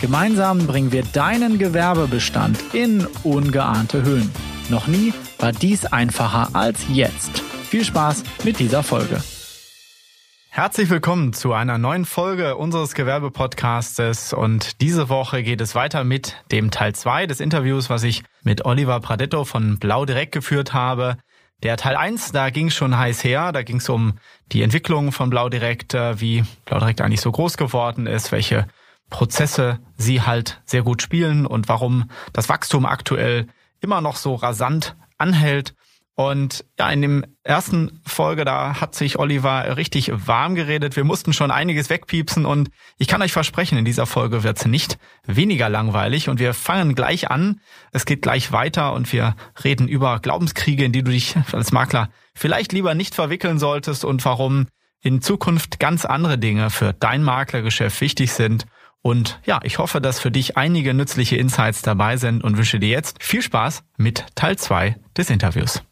Gemeinsam bringen wir deinen Gewerbebestand in ungeahnte Höhen. Noch nie war dies einfacher als jetzt. Viel Spaß mit dieser Folge. Herzlich willkommen zu einer neuen Folge unseres Gewerbepodcastes und diese Woche geht es weiter mit dem Teil 2 des Interviews, was ich mit Oliver Pradetto von Blau direkt geführt habe. Der Teil 1, da ging es schon heiß her, da ging es um die Entwicklung von Blau direkt, äh, wie Blau direkt eigentlich so groß geworden ist, welche Prozesse sie halt sehr gut spielen und warum das Wachstum aktuell immer noch so rasant anhält. Und ja, in dem ersten Folge, da hat sich Oliver richtig warm geredet. Wir mussten schon einiges wegpiepsen und ich kann euch versprechen, in dieser Folge wird's nicht weniger langweilig und wir fangen gleich an. Es geht gleich weiter und wir reden über Glaubenskriege, in die du dich als Makler vielleicht lieber nicht verwickeln solltest und warum in Zukunft ganz andere Dinge für dein Maklergeschäft wichtig sind und ja, ich hoffe, dass für dich einige nützliche Insights dabei sind und wünsche dir jetzt viel Spaß mit Teil 2 des Interviews.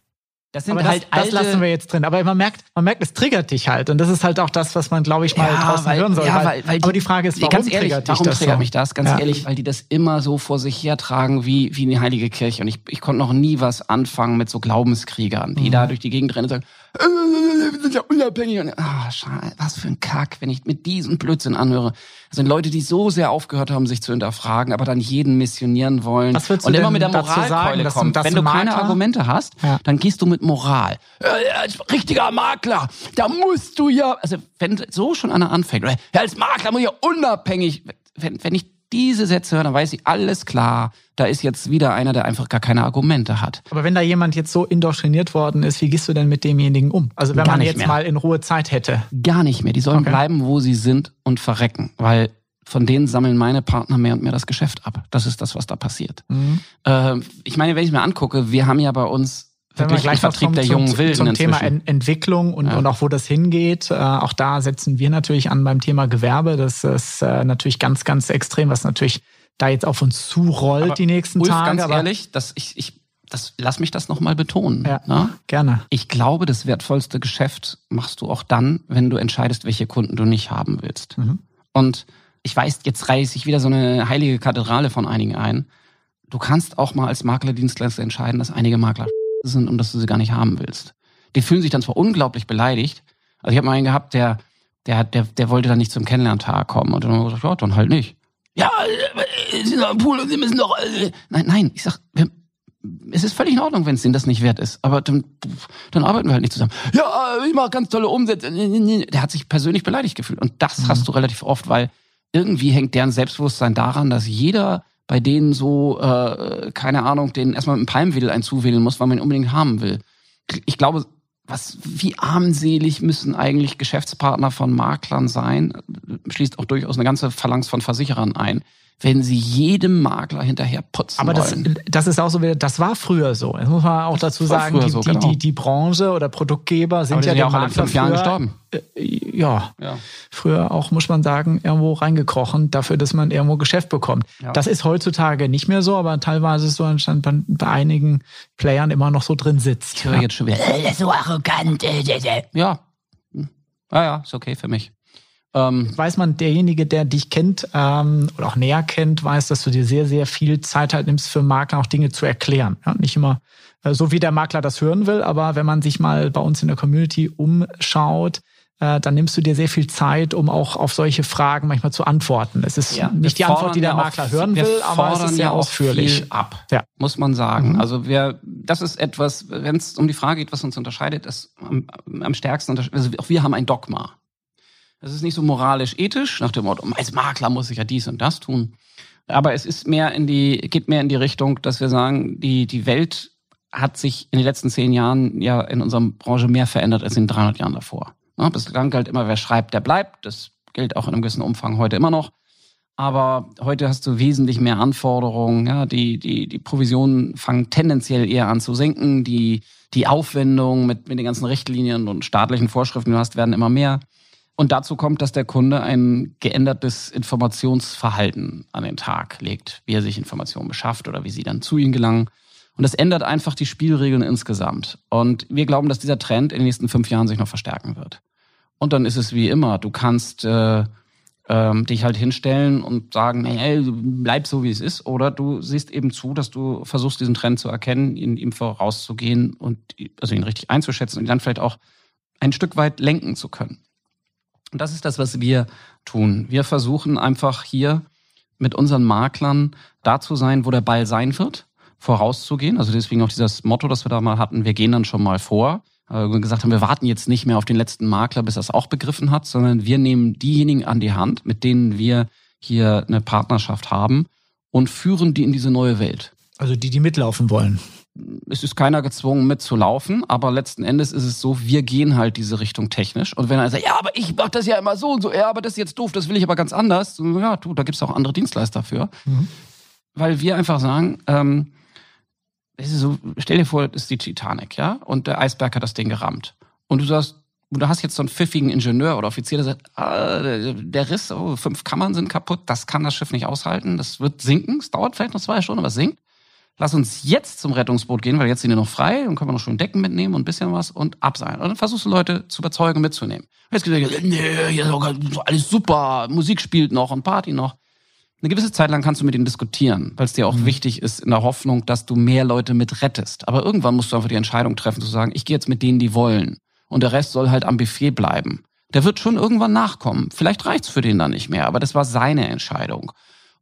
Das sind aber halt das, das lassen wir jetzt drin. Aber man merkt, man merkt, es triggert dich halt. Und das ist halt auch das, was man, glaube ich, mal ja, draußen weil, hören soll. Ja, weil, weil, aber die Frage ist, warum ganz ehrlich, triggert dich warum das triggert so? mich das? Ganz ja. ehrlich, weil die das immer so vor sich hertragen wie, wie eine heilige Kirche. Und ich, ich konnte noch nie was anfangen mit so Glaubenskriegern, die mhm. da durch die Gegend rennen und sagen, wir sind ja unabhängig. Und, ah, scheiße, was für ein Kack, wenn ich mit diesem Blödsinn anhöre. Das sind Leute, die so sehr aufgehört haben, sich zu hinterfragen, aber dann jeden missionieren wollen. Was und immer mit der Moralkeule kommen. Wenn du keine Argumente hast, ja. dann gehst du mit Moral. Äh, als richtiger Makler, da musst du ja, also wenn so schon einer anfängt, als Makler muss ich ja unabhängig, wenn, wenn ich diese Sätze höre, dann weiß ich, alles klar, da ist jetzt wieder einer, der einfach gar keine Argumente hat. Aber wenn da jemand jetzt so indoktriniert worden ist, wie gehst du denn mit demjenigen um? Also wenn gar man jetzt mehr. mal in Ruhe Zeit hätte. Gar nicht mehr. Die sollen okay. bleiben, wo sie sind und verrecken, weil von denen sammeln meine Partner mehr und mehr das Geschäft ab. Das ist das, was da passiert. Mhm. Äh, ich meine, wenn ich mir angucke, wir haben ja bei uns wenn wir gleich Vertrieb der jungen zum, Wilden zum Thema Entwicklung und, ja. und auch wo das hingeht. Äh, auch da setzen wir natürlich an beim Thema Gewerbe. Das ist äh, natürlich ganz, ganz extrem, was natürlich da jetzt auf uns zurollt aber die nächsten Ulf, Tage. Ganz ehrlich, dass ich, ich das, lass mich das nochmal betonen. Ja, ne? gerne. Ich glaube, das wertvollste Geschäft machst du auch dann, wenn du entscheidest, welche Kunden du nicht haben willst. Mhm. Und ich weiß, jetzt reiße ich wieder so eine heilige Kathedrale von einigen ein. Du kannst auch mal als Maklerdienstleister entscheiden, dass einige Makler sind und dass du sie gar nicht haben willst. Die fühlen sich dann zwar unglaublich beleidigt. Also ich habe mal einen gehabt, der, der, der, der wollte dann nicht zum Kennenlerntag kommen. Und dann haben wir gesagt, ja, dann halt nicht. Ja, äh, Sie sind am Pool und Sie müssen doch. Äh. Nein, nein, ich sag, wir, es ist völlig in Ordnung, wenn es denen das nicht wert ist. Aber dann, dann arbeiten wir halt nicht zusammen. Ja, ich mache ganz tolle Umsätze. Der hat sich persönlich beleidigt gefühlt. Und das mhm. hast du relativ oft, weil irgendwie hängt deren Selbstbewusstsein daran, dass jeder bei denen so, äh, keine Ahnung, denen erstmal mit einem Palmwedel einzuwählen muss, weil man ihn unbedingt haben will. Ich glaube, was, wie armselig müssen eigentlich Geschäftspartner von Maklern sein, schließt auch durchaus eine ganze Phalanx von Versicherern ein, wenn sie jedem Makler hinterher putzen Aber das, wollen. das ist auch so, das war früher so. Das muss man auch das dazu sagen, die, so, genau. die, die, Branche oder Produktgeber sind ja, sind ja auch alle fünf Jahren gestorben. Äh, ja, ja, früher auch, muss man sagen, irgendwo reingekrochen, dafür, dass man irgendwo Geschäft bekommt. Ja. Das ist heutzutage nicht mehr so, aber teilweise ist so anscheinend bei, bei einigen Playern immer noch so drin sitzt. Ich höre ja. jetzt schon wieder, äh, so arrogant. Äh, ja, ja, ja, ist okay für mich. Ähm, weiß man, derjenige, der dich kennt ähm, oder auch näher kennt, weiß, dass du dir sehr, sehr viel Zeit halt nimmst, für Makler auch Dinge zu erklären. Ja, nicht immer äh, so, wie der Makler das hören will, aber wenn man sich mal bei uns in der Community umschaut, äh, dann nimmst du dir sehr viel Zeit, um auch auf solche Fragen manchmal zu antworten. Es ist ja, nicht die Antwort, die der Makler auch, hören will, aber es ist sehr ja ausführlich. ab, ja. muss man sagen. Mhm. Also wir, das ist etwas, wenn es um die Frage geht, was uns unterscheidet, ist am, am stärksten, also auch wir haben ein Dogma. Das ist nicht so moralisch-ethisch, nach dem Motto, als Makler muss ich ja dies und das tun. Aber es ist mehr in die, geht mehr in die Richtung, dass wir sagen, die, die Welt hat sich in den letzten zehn Jahren ja in unserer Branche mehr verändert als in 300 Jahren davor. Bislang galt immer, wer schreibt, der bleibt. Das gilt auch in einem gewissen Umfang heute immer noch. aber heute hast du wesentlich mehr Anforderungen. Ja, die, die, die Provisionen fangen tendenziell eher an zu sinken. Die, die Aufwendungen mit, mit den ganzen Richtlinien und staatlichen Vorschriften, die du hast, werden immer mehr. Und dazu kommt, dass der Kunde ein geändertes Informationsverhalten an den Tag legt, wie er sich Informationen beschafft oder wie sie dann zu ihm gelangen. Und das ändert einfach die Spielregeln insgesamt. Und wir glauben, dass dieser Trend in den nächsten fünf Jahren sich noch verstärken wird. Und dann ist es wie immer, du kannst äh, ähm, dich halt hinstellen und sagen, hey, bleib so wie es ist, oder du siehst eben zu, dass du versuchst, diesen Trend zu erkennen, ihn ihm vorauszugehen und also ihn richtig einzuschätzen und ihn dann vielleicht auch ein Stück weit lenken zu können. Und das ist das, was wir tun. Wir versuchen einfach hier mit unseren Maklern da zu sein, wo der Ball sein wird, vorauszugehen. Also deswegen auch dieses Motto, das wir da mal hatten, wir gehen dann schon mal vor äh, gesagt haben, wir warten jetzt nicht mehr auf den letzten Makler, bis er es auch begriffen hat, sondern wir nehmen diejenigen an die Hand, mit denen wir hier eine Partnerschaft haben und führen die in diese neue Welt. Also die, die mitlaufen wollen. Es ist keiner gezwungen mitzulaufen, aber letzten Endes ist es so, wir gehen halt diese Richtung technisch. Und wenn er sagt, ja, aber ich mach das ja immer so und so, ja, aber das ist jetzt doof, das will ich aber ganz anders. Ja, du, da gibt's auch andere Dienstleister für. Mhm. Weil wir einfach sagen, ähm, so, stell dir vor, das ist die Titanic, ja, und der Eisberg hat das Ding gerammt. Und du sagst, du hast jetzt so einen pfiffigen Ingenieur oder Offizier, der sagt, ah, der Riss, oh, fünf Kammern sind kaputt, das kann das Schiff nicht aushalten, das wird sinken, es dauert vielleicht noch zwei Stunden, aber es sinkt. Lass uns jetzt zum Rettungsboot gehen, weil jetzt sind wir noch frei und können wir noch schön Decken mitnehmen und ein bisschen was und abseilen. Und dann versuchst du Leute zu überzeugen, mitzunehmen. Und jetzt gesagt, nee, hier ist alles super, Musik spielt noch und Party noch eine gewisse Zeit lang kannst du mit ihnen diskutieren, weil es dir auch mhm. wichtig ist, in der Hoffnung, dass du mehr Leute mit rettest. Aber irgendwann musst du einfach die Entscheidung treffen, zu sagen, ich gehe jetzt mit denen, die wollen. Und der Rest soll halt am Buffet bleiben. Der wird schon irgendwann nachkommen. Vielleicht reicht's für den dann nicht mehr, aber das war seine Entscheidung.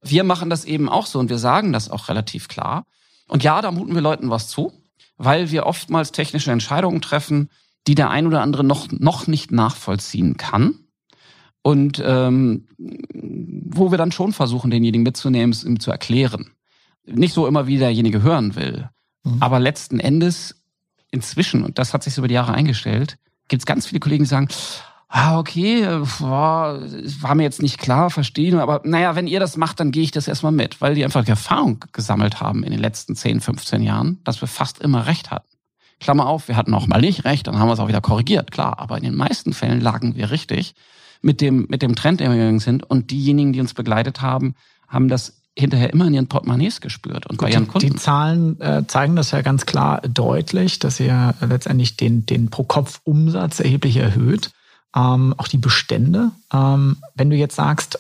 Wir machen das eben auch so und wir sagen das auch relativ klar. Und ja, da muten wir Leuten was zu, weil wir oftmals technische Entscheidungen treffen, die der ein oder andere noch, noch nicht nachvollziehen kann. Und ähm, wo wir dann schon versuchen, denjenigen mitzunehmen, es ihm zu erklären. Nicht so immer, wie derjenige hören will. Mhm. Aber letzten Endes, inzwischen, und das hat sich so über die Jahre eingestellt, gibt es ganz viele Kollegen, die sagen, ah, okay, boah, war mir jetzt nicht klar, verstehen, aber naja, wenn ihr das macht, dann gehe ich das erstmal mit, weil die einfach die Erfahrung gesammelt haben in den letzten 10, 15 Jahren, dass wir fast immer recht hatten. Klammer auf, wir hatten auch mal nicht recht, dann haben wir es auch wieder korrigiert, klar, aber in den meisten Fällen lagen wir richtig mit dem, mit dem Trend, der wir gegangen sind. Und diejenigen, die uns begleitet haben, haben das hinterher immer in ihren Portemonnaies gespürt und Gut, bei ihren Kunden. Die Zahlen äh, zeigen das ja ganz klar deutlich, dass ihr letztendlich den, den Pro-Kopf-Umsatz erheblich erhöht. Ähm, auch die Bestände. Ähm, wenn du jetzt sagst,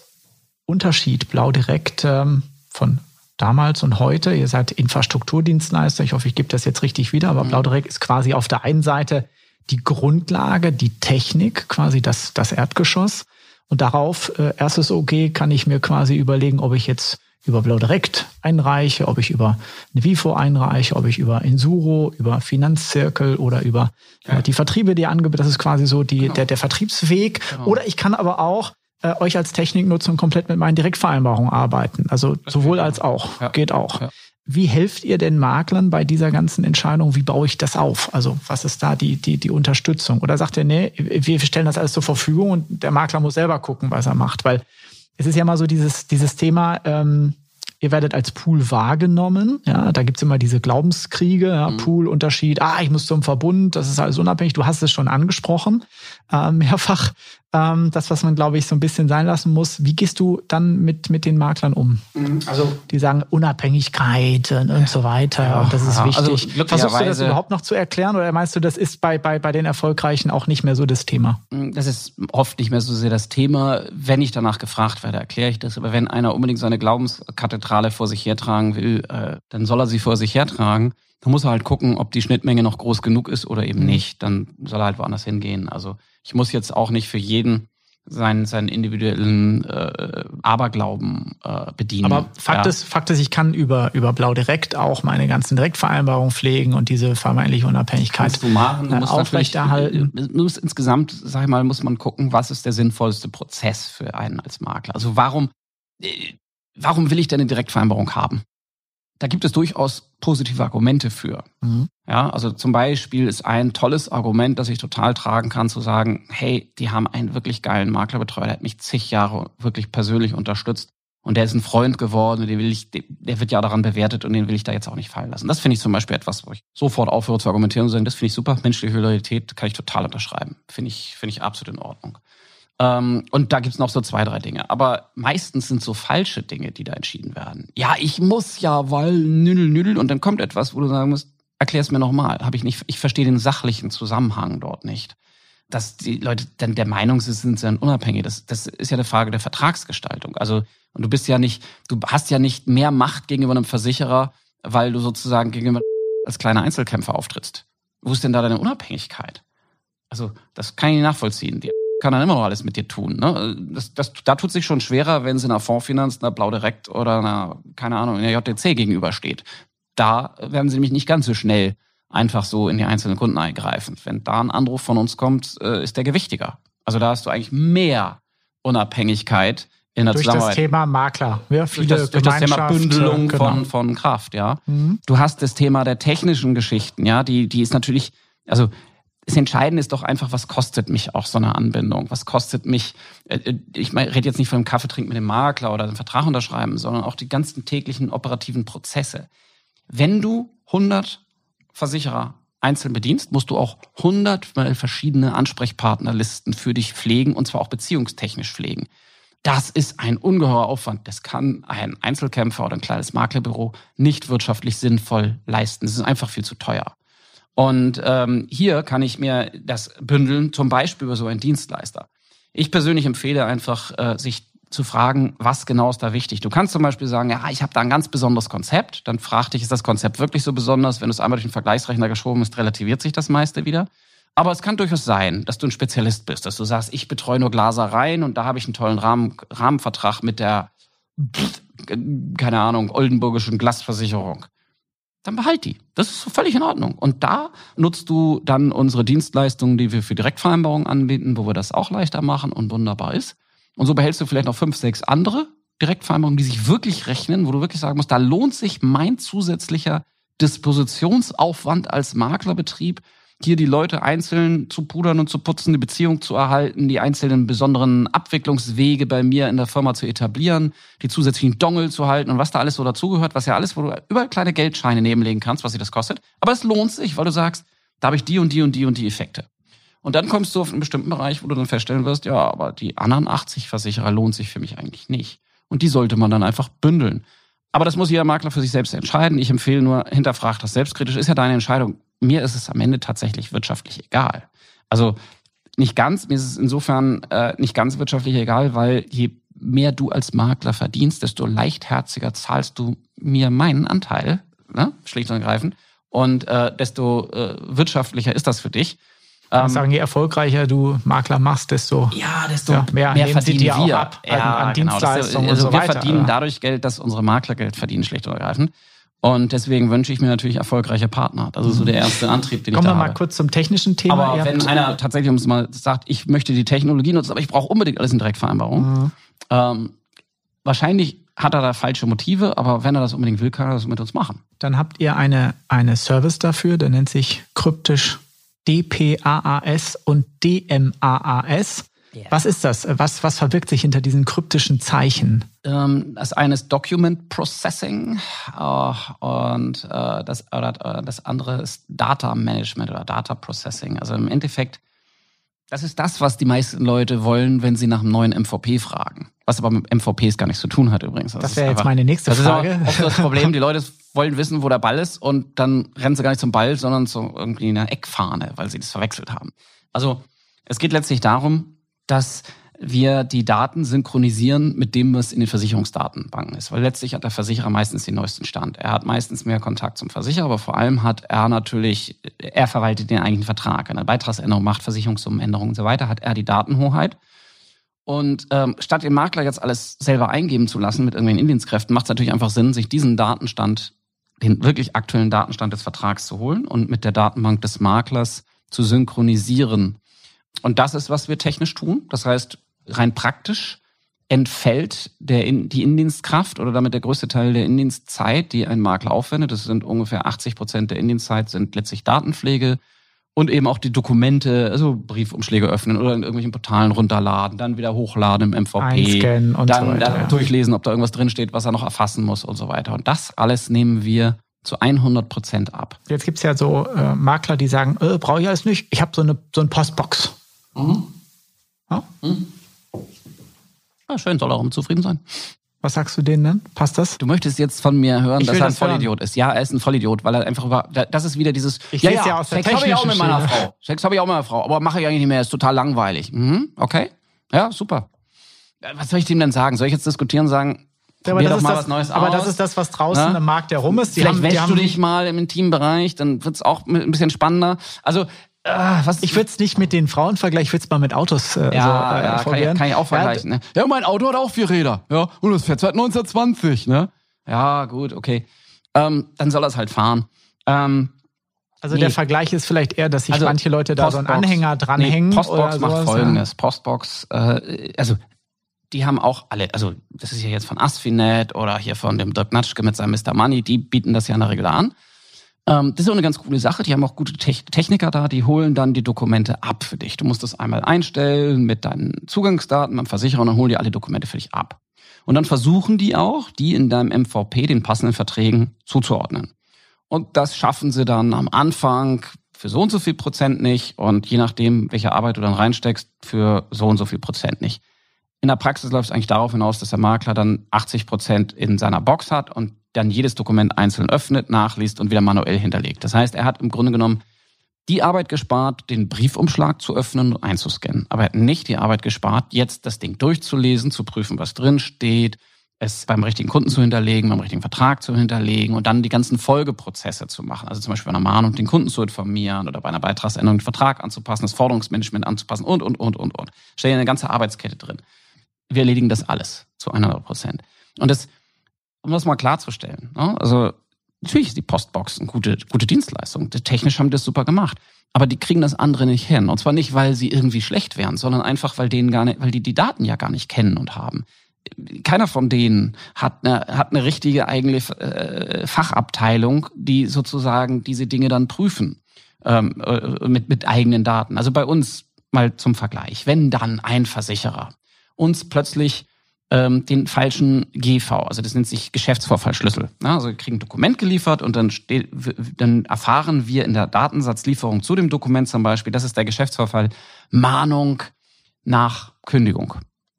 Unterschied Blau direkt ähm, von damals und heute, ihr seid Infrastrukturdienstleister, ich hoffe, ich gebe das jetzt richtig wieder, aber mhm. Blau direkt ist quasi auf der einen Seite die Grundlage, die Technik, quasi das, das Erdgeschoss. Und darauf, äh, erstes OG, kann ich mir quasi überlegen, ob ich jetzt über Blau Direkt einreiche, ob ich über Nevifo einreiche, ob ich über Insuro, über Finanzzirkel oder über äh, die Vertriebe, die angeboten, das ist quasi so die, genau. der, der Vertriebsweg. Genau. Oder ich kann aber auch äh, euch als Technik nutzen und komplett mit meinen Direktvereinbarungen arbeiten. Also das sowohl als auch. Ja. Geht auch. Ja. Wie helft ihr denn Maklern bei dieser ganzen Entscheidung? Wie baue ich das auf? Also was ist da die, die, die Unterstützung? Oder sagt ihr, nee, wir stellen das alles zur Verfügung und der Makler muss selber gucken, was er macht? Weil es ist ja mal so dieses, dieses Thema, ähm, ihr werdet als Pool wahrgenommen. Ja, da gibt's immer diese Glaubenskriege, ja, mhm. Pool-Unterschied, ah, ich muss zum Verbund, das ist alles unabhängig. Du hast es schon angesprochen, äh, mehrfach ähm, das, was man, glaube ich, so ein bisschen sein lassen muss. Wie gehst du dann mit, mit den Maklern um? Mhm, also, die sagen Unabhängigkeit und, und so weiter. Ja, und das ist ja, also wichtig. Also Versuchst du das überhaupt noch zu erklären oder meinst du, das ist bei, bei, bei den Erfolgreichen auch nicht mehr so das Thema? Mm, das ist oft nicht mehr so sehr das Thema. Wenn ich danach gefragt werde, erkläre ich das. Aber wenn einer unbedingt seine Glaubenskathedrale vor sich hertragen will, äh, dann soll er sie vor sich hertragen. Dann muss er halt gucken, ob die Schnittmenge noch groß genug ist oder eben mhm. nicht. Dann soll er halt woanders hingehen. Also ich muss jetzt auch nicht für jeden seinen, seinen individuellen äh, Aberglauben äh, bedienen. Aber Fakt, ja. ist, Fakt ist, ich kann über, über Blau Direkt auch meine ganzen Direktvereinbarungen pflegen und diese vermeintliche Unabhängigkeit Kannst du machen. Du musst aufrechterhalten. Du musst insgesamt, sag ich mal, muss man gucken, was ist der sinnvollste Prozess für einen als Makler. Also warum, äh, warum will ich denn eine Direktvereinbarung haben? Da gibt es durchaus positive Argumente für. Mhm. Ja, also zum Beispiel ist ein tolles Argument, das ich total tragen kann, zu sagen, hey, die haben einen wirklich geilen Maklerbetreuer, der hat mich zig Jahre wirklich persönlich unterstützt. und der ist ein Freund geworden, den will ich, der wird ja daran bewertet und den will ich da jetzt auch nicht fallen lassen. Das finde ich zum Beispiel etwas, wo ich sofort aufhöre zu argumentieren und sagen, das finde ich super, menschliche Loyalität kann ich total unterschreiben. Finde ich, finde ich absolut in Ordnung. Ähm, und da gibt's noch so zwei, drei Dinge. Aber meistens sind so falsche Dinge, die da entschieden werden. Ja, ich muss ja, weil nüdel, nüdel. Und dann kommt etwas, wo du sagen musst, erklär's mir nochmal. Habe ich nicht, ich verstehe den sachlichen Zusammenhang dort nicht dass die Leute dann der Meinung sind, sind dann unabhängig. Das, das ist ja eine Frage der Vertragsgestaltung. Also, und du bist ja nicht, du hast ja nicht mehr Macht gegenüber einem Versicherer, weil du sozusagen gegenüber als kleiner Einzelkämpfer auftrittst. Wo ist denn da deine Unabhängigkeit? Also, das kann ich nicht nachvollziehen. Die kann dann immer noch alles mit dir tun. Ne? Das, das, da tut sich schon schwerer, wenn sie einer Fondsfinanz, einer Blau Direkt oder einer, keine Ahnung, einer JTC gegenübersteht. Da werden sie nämlich nicht ganz so schnell einfach so in die einzelnen Kunden eingreifen. Wenn da ein Anruf von uns kommt, äh, ist der gewichtiger. Also da hast du eigentlich mehr Unabhängigkeit in der durch Zusammenarbeit. Durch das Thema Makler. Ja, durch, das, durch das Thema Bündelung genau. von, von Kraft, ja. Mhm. Du hast das Thema der technischen Geschichten, ja, die, die ist natürlich, also das Entscheidende ist doch einfach, was kostet mich auch so eine Anbindung? Was kostet mich, äh, äh, ich rede jetzt nicht von einem Kaffee trinken mit dem Makler oder einem Vertrag unterschreiben, sondern auch die ganzen täglichen operativen Prozesse. Wenn du 100 Versicherer einzeln bedienst, musst du auch 100 verschiedene Ansprechpartnerlisten für dich pflegen und zwar auch beziehungstechnisch pflegen. Das ist ein ungeheurer Aufwand. Das kann ein Einzelkämpfer oder ein kleines Maklerbüro nicht wirtschaftlich sinnvoll leisten. Es ist einfach viel zu teuer. Und ähm, hier kann ich mir das bündeln, zum Beispiel über so einen Dienstleister. Ich persönlich empfehle einfach, äh, sich zu fragen, was genau ist da wichtig. Du kannst zum Beispiel sagen, ja, ich habe da ein ganz besonderes Konzept. Dann frag dich, ist das Konzept wirklich so besonders? Wenn du es einmal durch den Vergleichsrechner geschoben hast, relativiert sich das meiste wieder. Aber es kann durchaus sein, dass du ein Spezialist bist, dass du sagst, ich betreue nur Glasereien und da habe ich einen tollen Rahmen, Rahmenvertrag mit der, keine Ahnung, oldenburgischen Glasversicherung. Dann behalt die. Das ist völlig in Ordnung. Und da nutzt du dann unsere Dienstleistungen, die wir für Direktvereinbarungen anbieten, wo wir das auch leichter machen und wunderbar ist. Und so behältst du vielleicht noch fünf, sechs andere Direktvereinbarungen, die sich wirklich rechnen, wo du wirklich sagen musst, da lohnt sich mein zusätzlicher Dispositionsaufwand als Maklerbetrieb, hier die Leute einzeln zu pudern und zu putzen, die Beziehung zu erhalten, die einzelnen besonderen Abwicklungswege bei mir in der Firma zu etablieren, die zusätzlichen Dongel zu halten und was da alles so dazugehört, was ja alles, wo du überall kleine Geldscheine nebenlegen kannst, was sich das kostet. Aber es lohnt sich, weil du sagst, da habe ich die und die und die und die Effekte. Und dann kommst du auf einen bestimmten Bereich, wo du dann feststellen wirst, ja, aber die anderen 80 Versicherer lohnt sich für mich eigentlich nicht. Und die sollte man dann einfach bündeln. Aber das muss jeder Makler für sich selbst entscheiden. Ich empfehle nur, hinterfrag das selbstkritisch. Ist ja deine Entscheidung. Mir ist es am Ende tatsächlich wirtschaftlich egal. Also nicht ganz, mir ist es insofern äh, nicht ganz wirtschaftlich egal, weil je mehr du als Makler verdienst, desto leichtherziger zahlst du mir meinen Anteil, ne? schlicht und ergreifend. Und äh, desto äh, wirtschaftlicher ist das für dich. Ähm, sagen, je erfolgreicher du Makler machst, desto, ja, desto ja, mehr, mehr verdienen wir ab ja, an, an genau, Dienstleistungen also und so Wir verdienen oder? dadurch Geld, dass unsere Makler Geld verdienen, schlicht und ergreifend. Und deswegen wünsche ich mir natürlich erfolgreiche Partner. Das ist so der erste Antrieb, den Kommen ich da Kommen wir mal kurz zum technischen Thema. Aber wenn einer tatsächlich uns mal sagt, ich möchte die Technologie nutzen, aber ich brauche unbedingt alles in Direktvereinbarung. Mhm. Ähm, wahrscheinlich hat er da falsche Motive, aber wenn er das unbedingt will, kann er das mit uns machen. Dann habt ihr eine, eine Service dafür, der nennt sich kryptisch DPAAS und DMAAS. Yeah. Was ist das? Was, was verbirgt sich hinter diesen kryptischen Zeichen? Ähm, das eine ist Document Processing äh, und äh, das, oder, äh, das andere ist Data Management oder Data Processing. Also im Endeffekt, das ist das, was die meisten Leute wollen, wenn sie nach einem neuen MVP fragen. Was aber mit MVPs gar nichts zu tun hat übrigens. Das, das wäre jetzt meine nächste Frage. Das ist auch das Problem. Die Leute wollen wissen, wo der Ball ist und dann rennen sie gar nicht zum Ball, sondern zu irgendwie einer Eckfahne, weil sie das verwechselt haben. Also es geht letztlich darum, dass wir die Daten synchronisieren mit dem, was in den Versicherungsdatenbanken ist. Weil letztlich hat der Versicherer meistens den neuesten Stand. Er hat meistens mehr Kontakt zum Versicherer, aber vor allem hat er natürlich, er verwaltet den eigentlichen Vertrag. Eine Beitragsänderung macht, Versicherungssummenänderungen und so weiter, hat er die Datenhoheit. Und ähm, statt den Makler jetzt alles selber eingeben zu lassen mit irgendwelchen Indienstkräften, macht es natürlich einfach Sinn, sich diesen Datenstand, den wirklich aktuellen Datenstand des Vertrags zu holen und mit der Datenbank des Maklers zu synchronisieren. Und das ist, was wir technisch tun. Das heißt, rein praktisch entfällt der, die Indienstkraft oder damit der größte Teil der Indienstzeit, die ein Makler aufwendet. Das sind ungefähr 80 Prozent der Indienstzeit, sind letztlich Datenpflege Und eben auch die Dokumente, also Briefumschläge öffnen oder in irgendwelchen Portalen runterladen, dann wieder hochladen im MVP, Einscannen und dann so weiter, da ja. durchlesen, ob da irgendwas drinsteht, was er noch erfassen muss und so weiter. Und das alles nehmen wir zu 100 Prozent ab. Jetzt gibt's ja so äh, Makler, die sagen, äh, brauche ich alles nicht, ich habe so eine, so eine Postbox. Ja? Ja, schön, soll er auch zufrieden sein. Was sagst du denen dann? Passt das? Du möchtest jetzt von mir hören, Ich dass er ein das hören. Vollidiot ist. Ja, er ist ein Vollidiot, weil er einfach über. Das ist wieder dieses. Ich ja, ja, ja aus der Sex habe ich auch mit meiner. Frau. Sex habe ich auch mit meiner Frau, aber mache ich eigentlich nicht mehr. Ist total langweilig. Mhm, okay. Ja, super. Ja, Was soll ich dem denn sagen? Soll ich jetzt diskutieren und sagen, Ja, probier doch ist mal das, was Neues aber das ist das, was draußen Na? im Markt ja rum ist. Die Vielleicht haben, die wäschst haben, du dich mal im Intimbereich, dann wird's auch mit- ein bisschen spannender. Also, äh, was Ich würde es nicht mit den Frauen vergleichen, ich würde es mal mit Autos äh, ja, so, äh, ja kann, ich, kann ich auch vergleichen. Ne? Ja, mein Auto hat auch vier Räder. Ja, und das fährt seit 1920. Ne? Ja, gut, okay. Ähm, dann soll er es halt fahren. Ähm, Also Nee. der Vergleich ist vielleicht eher, dass sich Also manche Leute da so einen Postbox. Anhänger dranhängen. Nee, Postbox macht sowas, folgendes. Postbox, äh, also die haben auch alle, also das ist ja jetzt von Asfinet oder hier von dem Dirk Natschke mit seinem Mr. Money, die bieten das ja in der Regel an. Ähm, das ist auch eine ganz coole Sache. Die haben auch gute Tech Techniker da, die holen dann die Dokumente ab für dich. Du musst das einmal einstellen mit deinen Zugangsdaten beim Versicherer und dann holen die alle Dokumente für dich ab. Und dann versuchen die auch, die in deinem MVP den passenden Verträgen zuzuordnen. Und das schaffen sie dann am Anfang für so und so viel Prozent nicht und je nachdem, welche Arbeit du dann reinsteckst, für so und so viel Prozent nicht. In der Praxis läuft es eigentlich darauf hinaus, dass der Makler dann 80 Prozent in seiner Box hat und dann jedes Dokument einzeln öffnet, nachliest und wieder manuell hinterlegt. Das heißt, er hat im Grunde genommen die Arbeit gespart, den Briefumschlag zu öffnen und einzuscannen. Aber er hat nicht die Arbeit gespart, jetzt das Ding durchzulesen, zu prüfen, was drin steht, es beim richtigen Kunden zu hinterlegen, beim richtigen Vertrag zu hinterlegen und dann die ganzen Folgeprozesse zu machen. Also zum Beispiel bei einer Mahnung den Kunden zu informieren oder bei einer Beitragsänderung den Vertrag anzupassen, das Forderungsmanagement anzupassen und, und, und, und, und. Stell dir eine ganze Arbeitskette drin. Wir erledigen das alles zu 100 Prozent. Und das, um das mal klarzustellen, ne? also natürlich ist die Postbox eine gute, gute Dienstleistung. Technisch haben die das super gemacht. Aber die kriegen das andere nicht hin. Und zwar nicht, weil sie irgendwie schlecht wären, sondern einfach, weil denen gar nicht, weil die die Daten ja gar nicht kennen und haben. Keiner von denen hat eine, hat eine richtige eigene äh, Fachabteilung, die sozusagen diese Dinge dann prüfen ähm, äh, mit, mit eigenen Daten. Also bei uns mal zum Vergleich. Wenn dann ein Versicherer uns plötzlich ähm, den falschen GV, also das nennt sich Geschäftsvorfallschlüssel. Ne? Also wir kriegen ein Dokument geliefert und dann, steht, dann erfahren wir in der Datensatzlieferung zu dem Dokument zum Beispiel, das ist der Geschäftsvorfall, Mahnung nach Kündigung.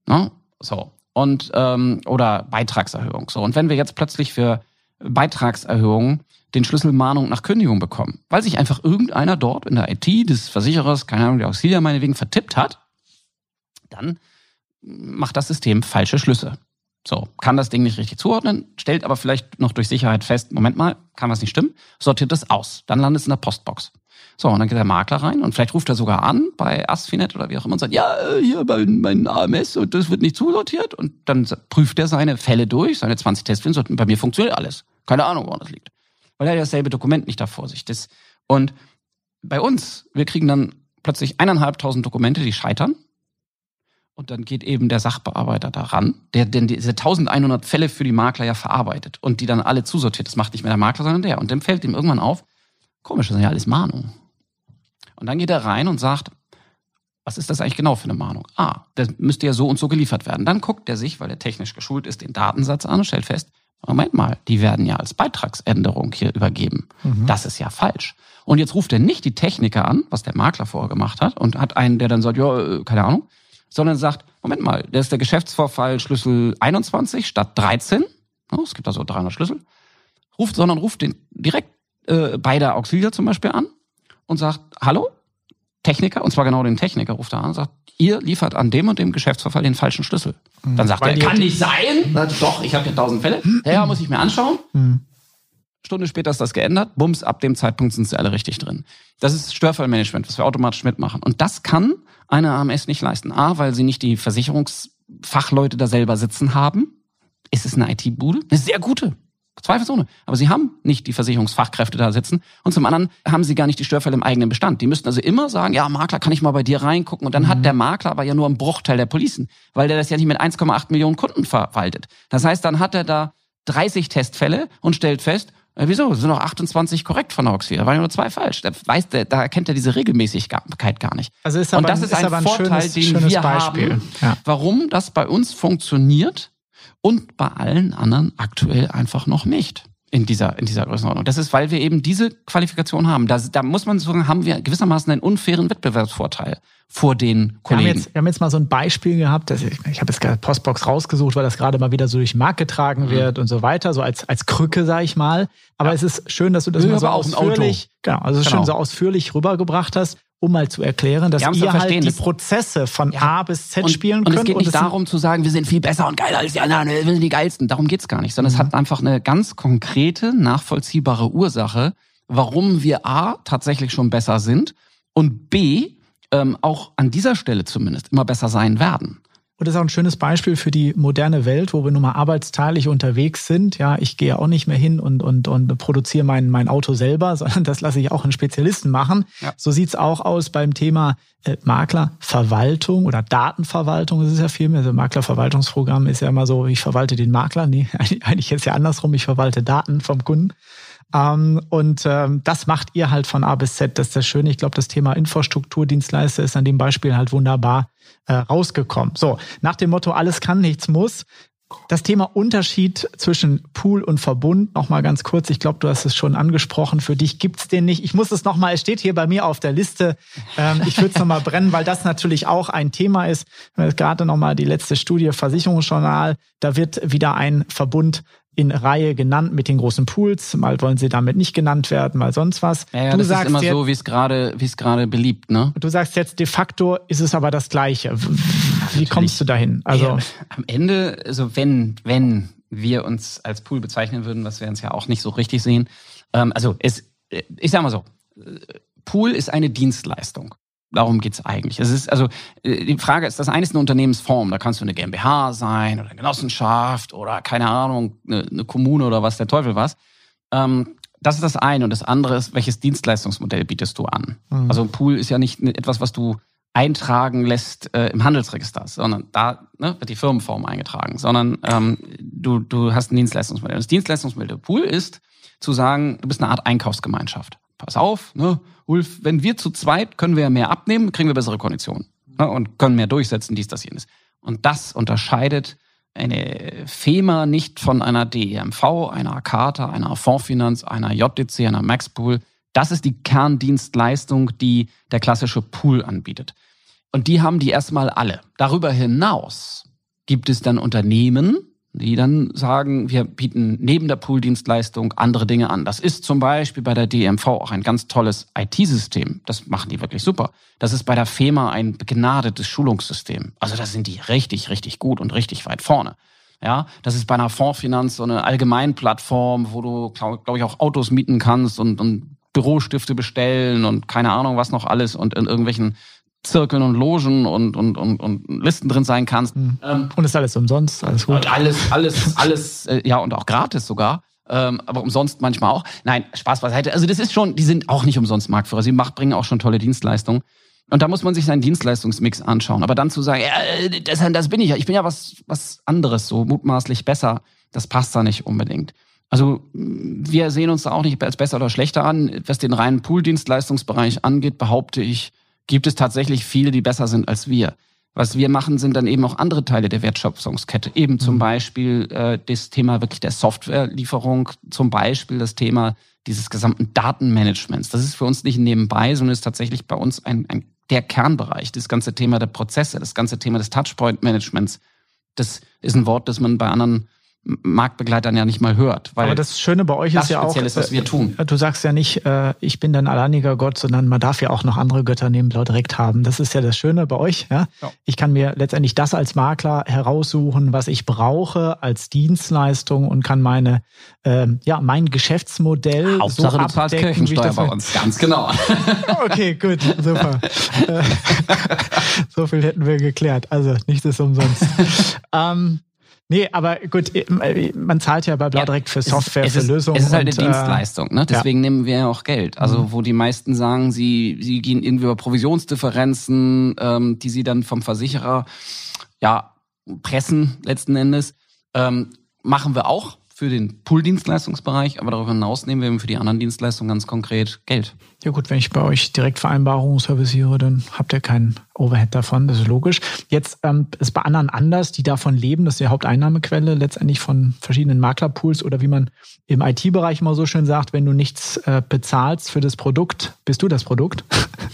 Ne? So. Und ähm, oder Beitragserhöhung. So. Und wenn wir jetzt plötzlich für Beitragserhöhungen den Schlüssel Mahnung nach Kündigung bekommen, weil sich einfach irgendeiner dort in der IT des Versicherers, keine Ahnung, der Auxilia meinetwegen vertippt hat, dann macht das System falsche Schlüsse. So, kann das Ding nicht richtig zuordnen, stellt aber vielleicht noch durch Sicherheit fest, Moment mal, kann was nicht stimmen, sortiert das aus. Dann landet es in der Postbox. So, und dann geht der Makler rein und vielleicht ruft er sogar an bei Asfinet oder wie auch immer und sagt, ja, hier mein, mein AMS und das wird nicht zusortiert. Und dann prüft er seine Fälle durch, seine 20 Testfälle und bei mir funktioniert alles. Keine Ahnung, woran das liegt. Weil er dasselbe Dokument nicht da vor sich. Das, und bei uns, wir kriegen dann plötzlich eineinhalbtausend Dokumente, die scheitern. Und dann geht eben der Sachbearbeiter daran, der denn diese 1100 Fälle für die Makler ja verarbeitet und die dann alle zusortiert. Das macht nicht mehr der Makler, sondern der. Und dann fällt ihm irgendwann auf, komisch, das sind ja alles Mahnungen. Und dann geht er rein und sagt, was ist das eigentlich genau für eine Mahnung? Ah, das müsste ja so und so geliefert werden. Dann guckt er sich, weil er technisch geschult ist, den Datensatz an und stellt fest, Moment mal, die werden ja als Beitragsänderung hier übergeben. Das ist ja falsch. Und jetzt ruft er nicht die Techniker an, was der Makler vorher gemacht hat, und hat einen, der dann sagt, ja, äh, keine Ahnung, sondern sagt, Moment mal, der ist der Geschäftsvorfall Schlüssel 21 statt 13. Ja, es gibt also 300 Schlüssel. Ruft, sondern ruft den direkt äh, bei der Auxilia zum Beispiel an und sagt, hallo, Techniker, und zwar genau den Techniker ruft er an und sagt, ihr liefert an dem und dem Geschäftsvorfall den falschen Schlüssel. Dann sagt Weil er, kann nicht sein. Sagt, doch, ich habe hier tausend Fälle. Ja, ja, muss ich mir anschauen. Stunde später ist das geändert. Bums, ab dem Zeitpunkt sind sie alle richtig drin. Das ist Störfallmanagement, was wir automatisch mitmachen. Und das kann eine AMS nicht leisten. A, weil sie nicht die Versicherungsfachleute da selber sitzen haben. Ist es eine IT-Bude? Eine sehr gute. Zweifelsohne. Aber sie haben nicht die Versicherungsfachkräfte da sitzen. Und zum anderen haben sie gar nicht die Störfälle im eigenen Bestand. Die müssten also immer sagen, ja, Makler, kann ich mal bei dir reingucken? Und dann hat der Makler aber ja nur einen Bruchteil der Policen, weil der das ja nicht mit 1,8 Millionen Kunden verwaltet. Das heißt, dann hat er da 30 Testfälle und stellt fest, wieso? Es sind noch 28 korrekt von Hoxie. Da waren nur zwei falsch. Da, weiß der, da erkennt er diese Regelmäßigkeit gar nicht. Also ist aber, und das ist, ist ein, aber ein Vorteil, schönes, den schönes wir Beispiel. haben, Ja. warum das bei uns funktioniert und bei allen anderen aktuell einfach noch nicht in dieser, in dieser Größenordnung. Das ist, weil wir eben diese Qualifikation haben. Da, da muss man sagen, haben wir gewissermaßen einen unfairen Wettbewerbsvorteil vor den Wir haben, Kollegen. jetzt, wir haben jetzt mal so ein Beispiel gehabt, dass ich, ich habe jetzt gerade Postbox rausgesucht, weil das gerade mal wieder so durch den Markt getragen Mhm. wird und so weiter, so als, als Krücke, sag ich mal. Aber es ist schön, dass du das Ja, mal so ausführlich, genau, also Genau. schön so ausführlich rübergebracht hast, um mal zu erklären, dass ihr halt die das- Prozesse von Ja. A bis Z spielen und könnt. es geht nicht es sind- darum zu sagen, wir sind viel besser und geiler als die anderen, wir sind die geilsten. Darum geht's gar nicht, sondern Mhm. es hat einfach eine ganz konkrete, nachvollziehbare Ursache, warum wir A tatsächlich schon besser sind und B ähm, auch an dieser Stelle zumindest immer besser sein werden. Und das ist auch ein schönes Beispiel für die moderne Welt, wo wir nun mal arbeitsteilig unterwegs sind. Ja, ich gehe auch nicht mehr hin und, und, und produziere mein, mein Auto selber, sondern das lasse ich auch einen Spezialisten machen. Ja. So sieht's auch aus beim Thema äh, Maklerverwaltung oder Datenverwaltung. Das ist ja viel mehr. Also Maklerverwaltungsprogramm ist ja immer so, ich verwalte den Makler. Nee, eigentlich- ist ja andersrum, ich verwalte Daten vom Kunden. Ähm, und ähm, das macht ihr halt von A bis Z. Das ist das Schöne. Ich glaube, das Thema Infrastrukturdienstleister ist an dem Beispiel halt wunderbar äh, rausgekommen. So, nach dem Motto, alles kann, nichts muss. Das Thema Unterschied zwischen Pool und Verbund, nochmal ganz kurz, ich glaube, du hast es schon angesprochen, für dich gibt's den nicht. Ich muss es nochmal, es steht hier bei mir auf der Liste, ähm, ich würde es nochmal brennen, weil das natürlich auch ein Thema ist. Gerade nochmal die letzte Studie Versicherungsjournal, da wird wieder ein Verbund in Reihe genannt mit den großen Pools. Mal wollen sie damit nicht genannt werden, mal sonst was. Ja, ja, du das sagst ist immer jetzt, so, wie es gerade, wie es gerade beliebt, ne? Du sagst jetzt, de facto ist es aber das Gleiche. Wie kommst du dahin? Also, Ja, am Ende, also wenn, wenn wir uns als Pool bezeichnen würden, was wir uns ja auch nicht so richtig sehen. Ähm, also es, äh, ich sag mal so, äh, Pool ist eine Dienstleistung. Darum geht's eigentlich. Es ist also äh, die Frage ist, das eine ist eine Unternehmensform. Da kannst du eine GmbH sein oder eine Genossenschaft oder keine Ahnung eine, eine Kommune oder was der Teufel was. Ähm, das ist das eine und das andere ist, welches Dienstleistungsmodell bietest du an? Mhm. Also ein Pool ist ja nicht etwas, was du eintragen lässt äh, im Handelsregister, sondern da ne, wird die Firmenform eingetragen, sondern ähm, du, du hast ein Dienstleistungsmodell. Das Dienstleistungsmodell Pool ist zu sagen, du bist eine Art Einkaufsgemeinschaft. Pass auf, ne, Ulf, wenn wir zu zweit können wir ja mehr abnehmen, kriegen wir bessere Konditionen ne, und können mehr durchsetzen, dies, das, jenes. Und das unterscheidet eine FEMA nicht von einer DEMV, einer Akata, einer Fondsfinanz, einer JDC, einer Maxpool. Das ist die Kerndienstleistung, die der klassische Pool anbietet. Und die haben die erstmal alle. Darüber hinaus gibt es dann Unternehmen, die dann sagen, wir bieten neben der Pooldienstleistung andere Dinge an. Das ist zum Beispiel bei der DMV auch ein ganz tolles IT-System. Das machen die wirklich super. Das ist bei der FEMA ein begnadetes Schulungssystem. Also da sind die richtig, richtig gut und richtig weit vorne. Ja, das ist bei einer Fondsfinanz so eine Allgemeinplattform, wo du, glaube glaub ich, auch Autos mieten kannst und, und Bürostifte bestellen und keine Ahnung was noch alles und in irgendwelchen Zirkeln und Logen und, und, und, und Listen drin sein kannst. Mhm. Ähm, und ist alles umsonst, alles gut. und alles, alles, alles, äh, ja, und auch gratis sogar. Ähm, aber umsonst manchmal auch. Nein, Spaß beiseite. Also das ist schon, die sind auch nicht umsonst Marktführer. Sie macht, bringen auch schon tolle Dienstleistungen. Und da muss man sich seinen Dienstleistungsmix anschauen. Aber dann zu sagen, ja, das, das bin ich ja, ich bin ja was, was anderes, so mutmaßlich besser, das passt da nicht unbedingt. Also wir sehen uns da auch nicht als besser oder schlechter an. Was den reinen Pool-Dienstleistungsbereich angeht, behaupte ich, gibt es tatsächlich viele, die besser sind als wir. Was wir machen, sind dann eben auch andere Teile der Wertschöpfungskette. Eben zum Beispiel äh, das Thema wirklich der Softwarelieferung, zum Beispiel das Thema dieses gesamten Datenmanagements. Das ist für uns nicht nebenbei, sondern ist tatsächlich bei uns ein, ein der Kernbereich. Das ganze Thema der Prozesse, das ganze Thema des Touchpoint-Managements. Das ist ein Wort, das man bei anderen Marktbegleitern ja nicht mal hört. Weil Aber das Schöne bei euch ist ja auch, ist, was wir tun. äh, du sagst ja nicht, äh, ich bin dein alleiniger Gott, sondern man darf ja auch noch andere Götter neben Blau direkt haben. Das ist ja das Schöne bei euch. Ja? Ja. Ich kann mir letztendlich das als Makler heraussuchen, was ich brauche als Dienstleistung und kann meine, ähm, ja, mein Geschäftsmodell Hauptsache so du abdecken, ich Kirchensteuer bei uns. Ganz genau. Okay, gut, super. So viel hätten wir geklärt. Also nichts ist umsonst. ähm, nee, aber gut, äh, man zahlt ja bei Blau Ja, für es Software, es für ist, Lösungen. Es ist halt und, eine äh, Dienstleistung, ne? Deswegen nehmen wir ja auch Geld. Also wo die meisten sagen, sie, sie gehen irgendwie über Provisionsdifferenzen, ähm, die sie dann vom Versicherer ja pressen letzten Endes, ähm, machen wir auch für den Pool-Dienstleistungsbereich, aber darüber hinaus nehmen wir für die anderen Dienstleistungen ganz konkret Geld. Ja gut, wenn ich bei euch Direktvereinbarungen serviciere, dann habt ihr keinen Overhead davon, das ist logisch. Jetzt ähm, ist bei anderen anders, die davon leben, das ist die Haupteinnahmequelle letztendlich von verschiedenen Maklerpools oder wie man im IT-Bereich immer so schön sagt, wenn du nichts äh, bezahlst für das Produkt, bist du das Produkt.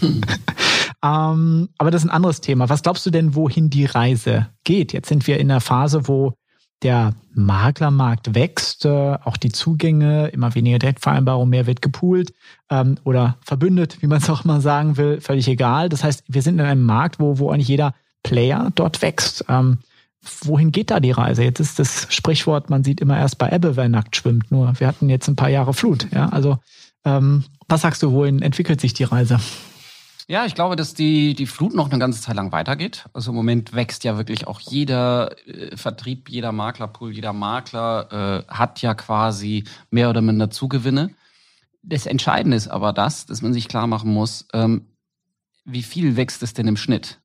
ähm, aber das ist ein anderes Thema. Was glaubst du denn, wohin die Reise geht? Jetzt sind wir in einer Phase, wo der Maklermarkt wächst, äh, auch die Zugänge, immer weniger Direktvereinbarungen, mehr wird gepoolt ähm, oder verbündet, wie man es auch mal sagen will, völlig egal. Das heißt, wir sind in einem Markt, wo, wo eigentlich jeder Player dort wächst. Ähm, wohin geht da die Reise? Jetzt ist das Sprichwort, man sieht immer erst bei Ebbe, wer nackt schwimmt. Nur wir hatten jetzt ein paar Jahre Flut. Ja? Also ähm, was sagst du, wohin entwickelt sich die Reise? Ja, ich glaube, dass die, die Flut noch eine ganze Zeit lang weitergeht. Also im Moment wächst ja wirklich auch jeder äh, Vertrieb, jeder Maklerpool, jeder Makler äh, hat ja quasi mehr oder minder Zugewinne. Das Entscheidende ist aber das, dass man sich klar machen muss, ähm, wie viel wächst es denn im Schnitt?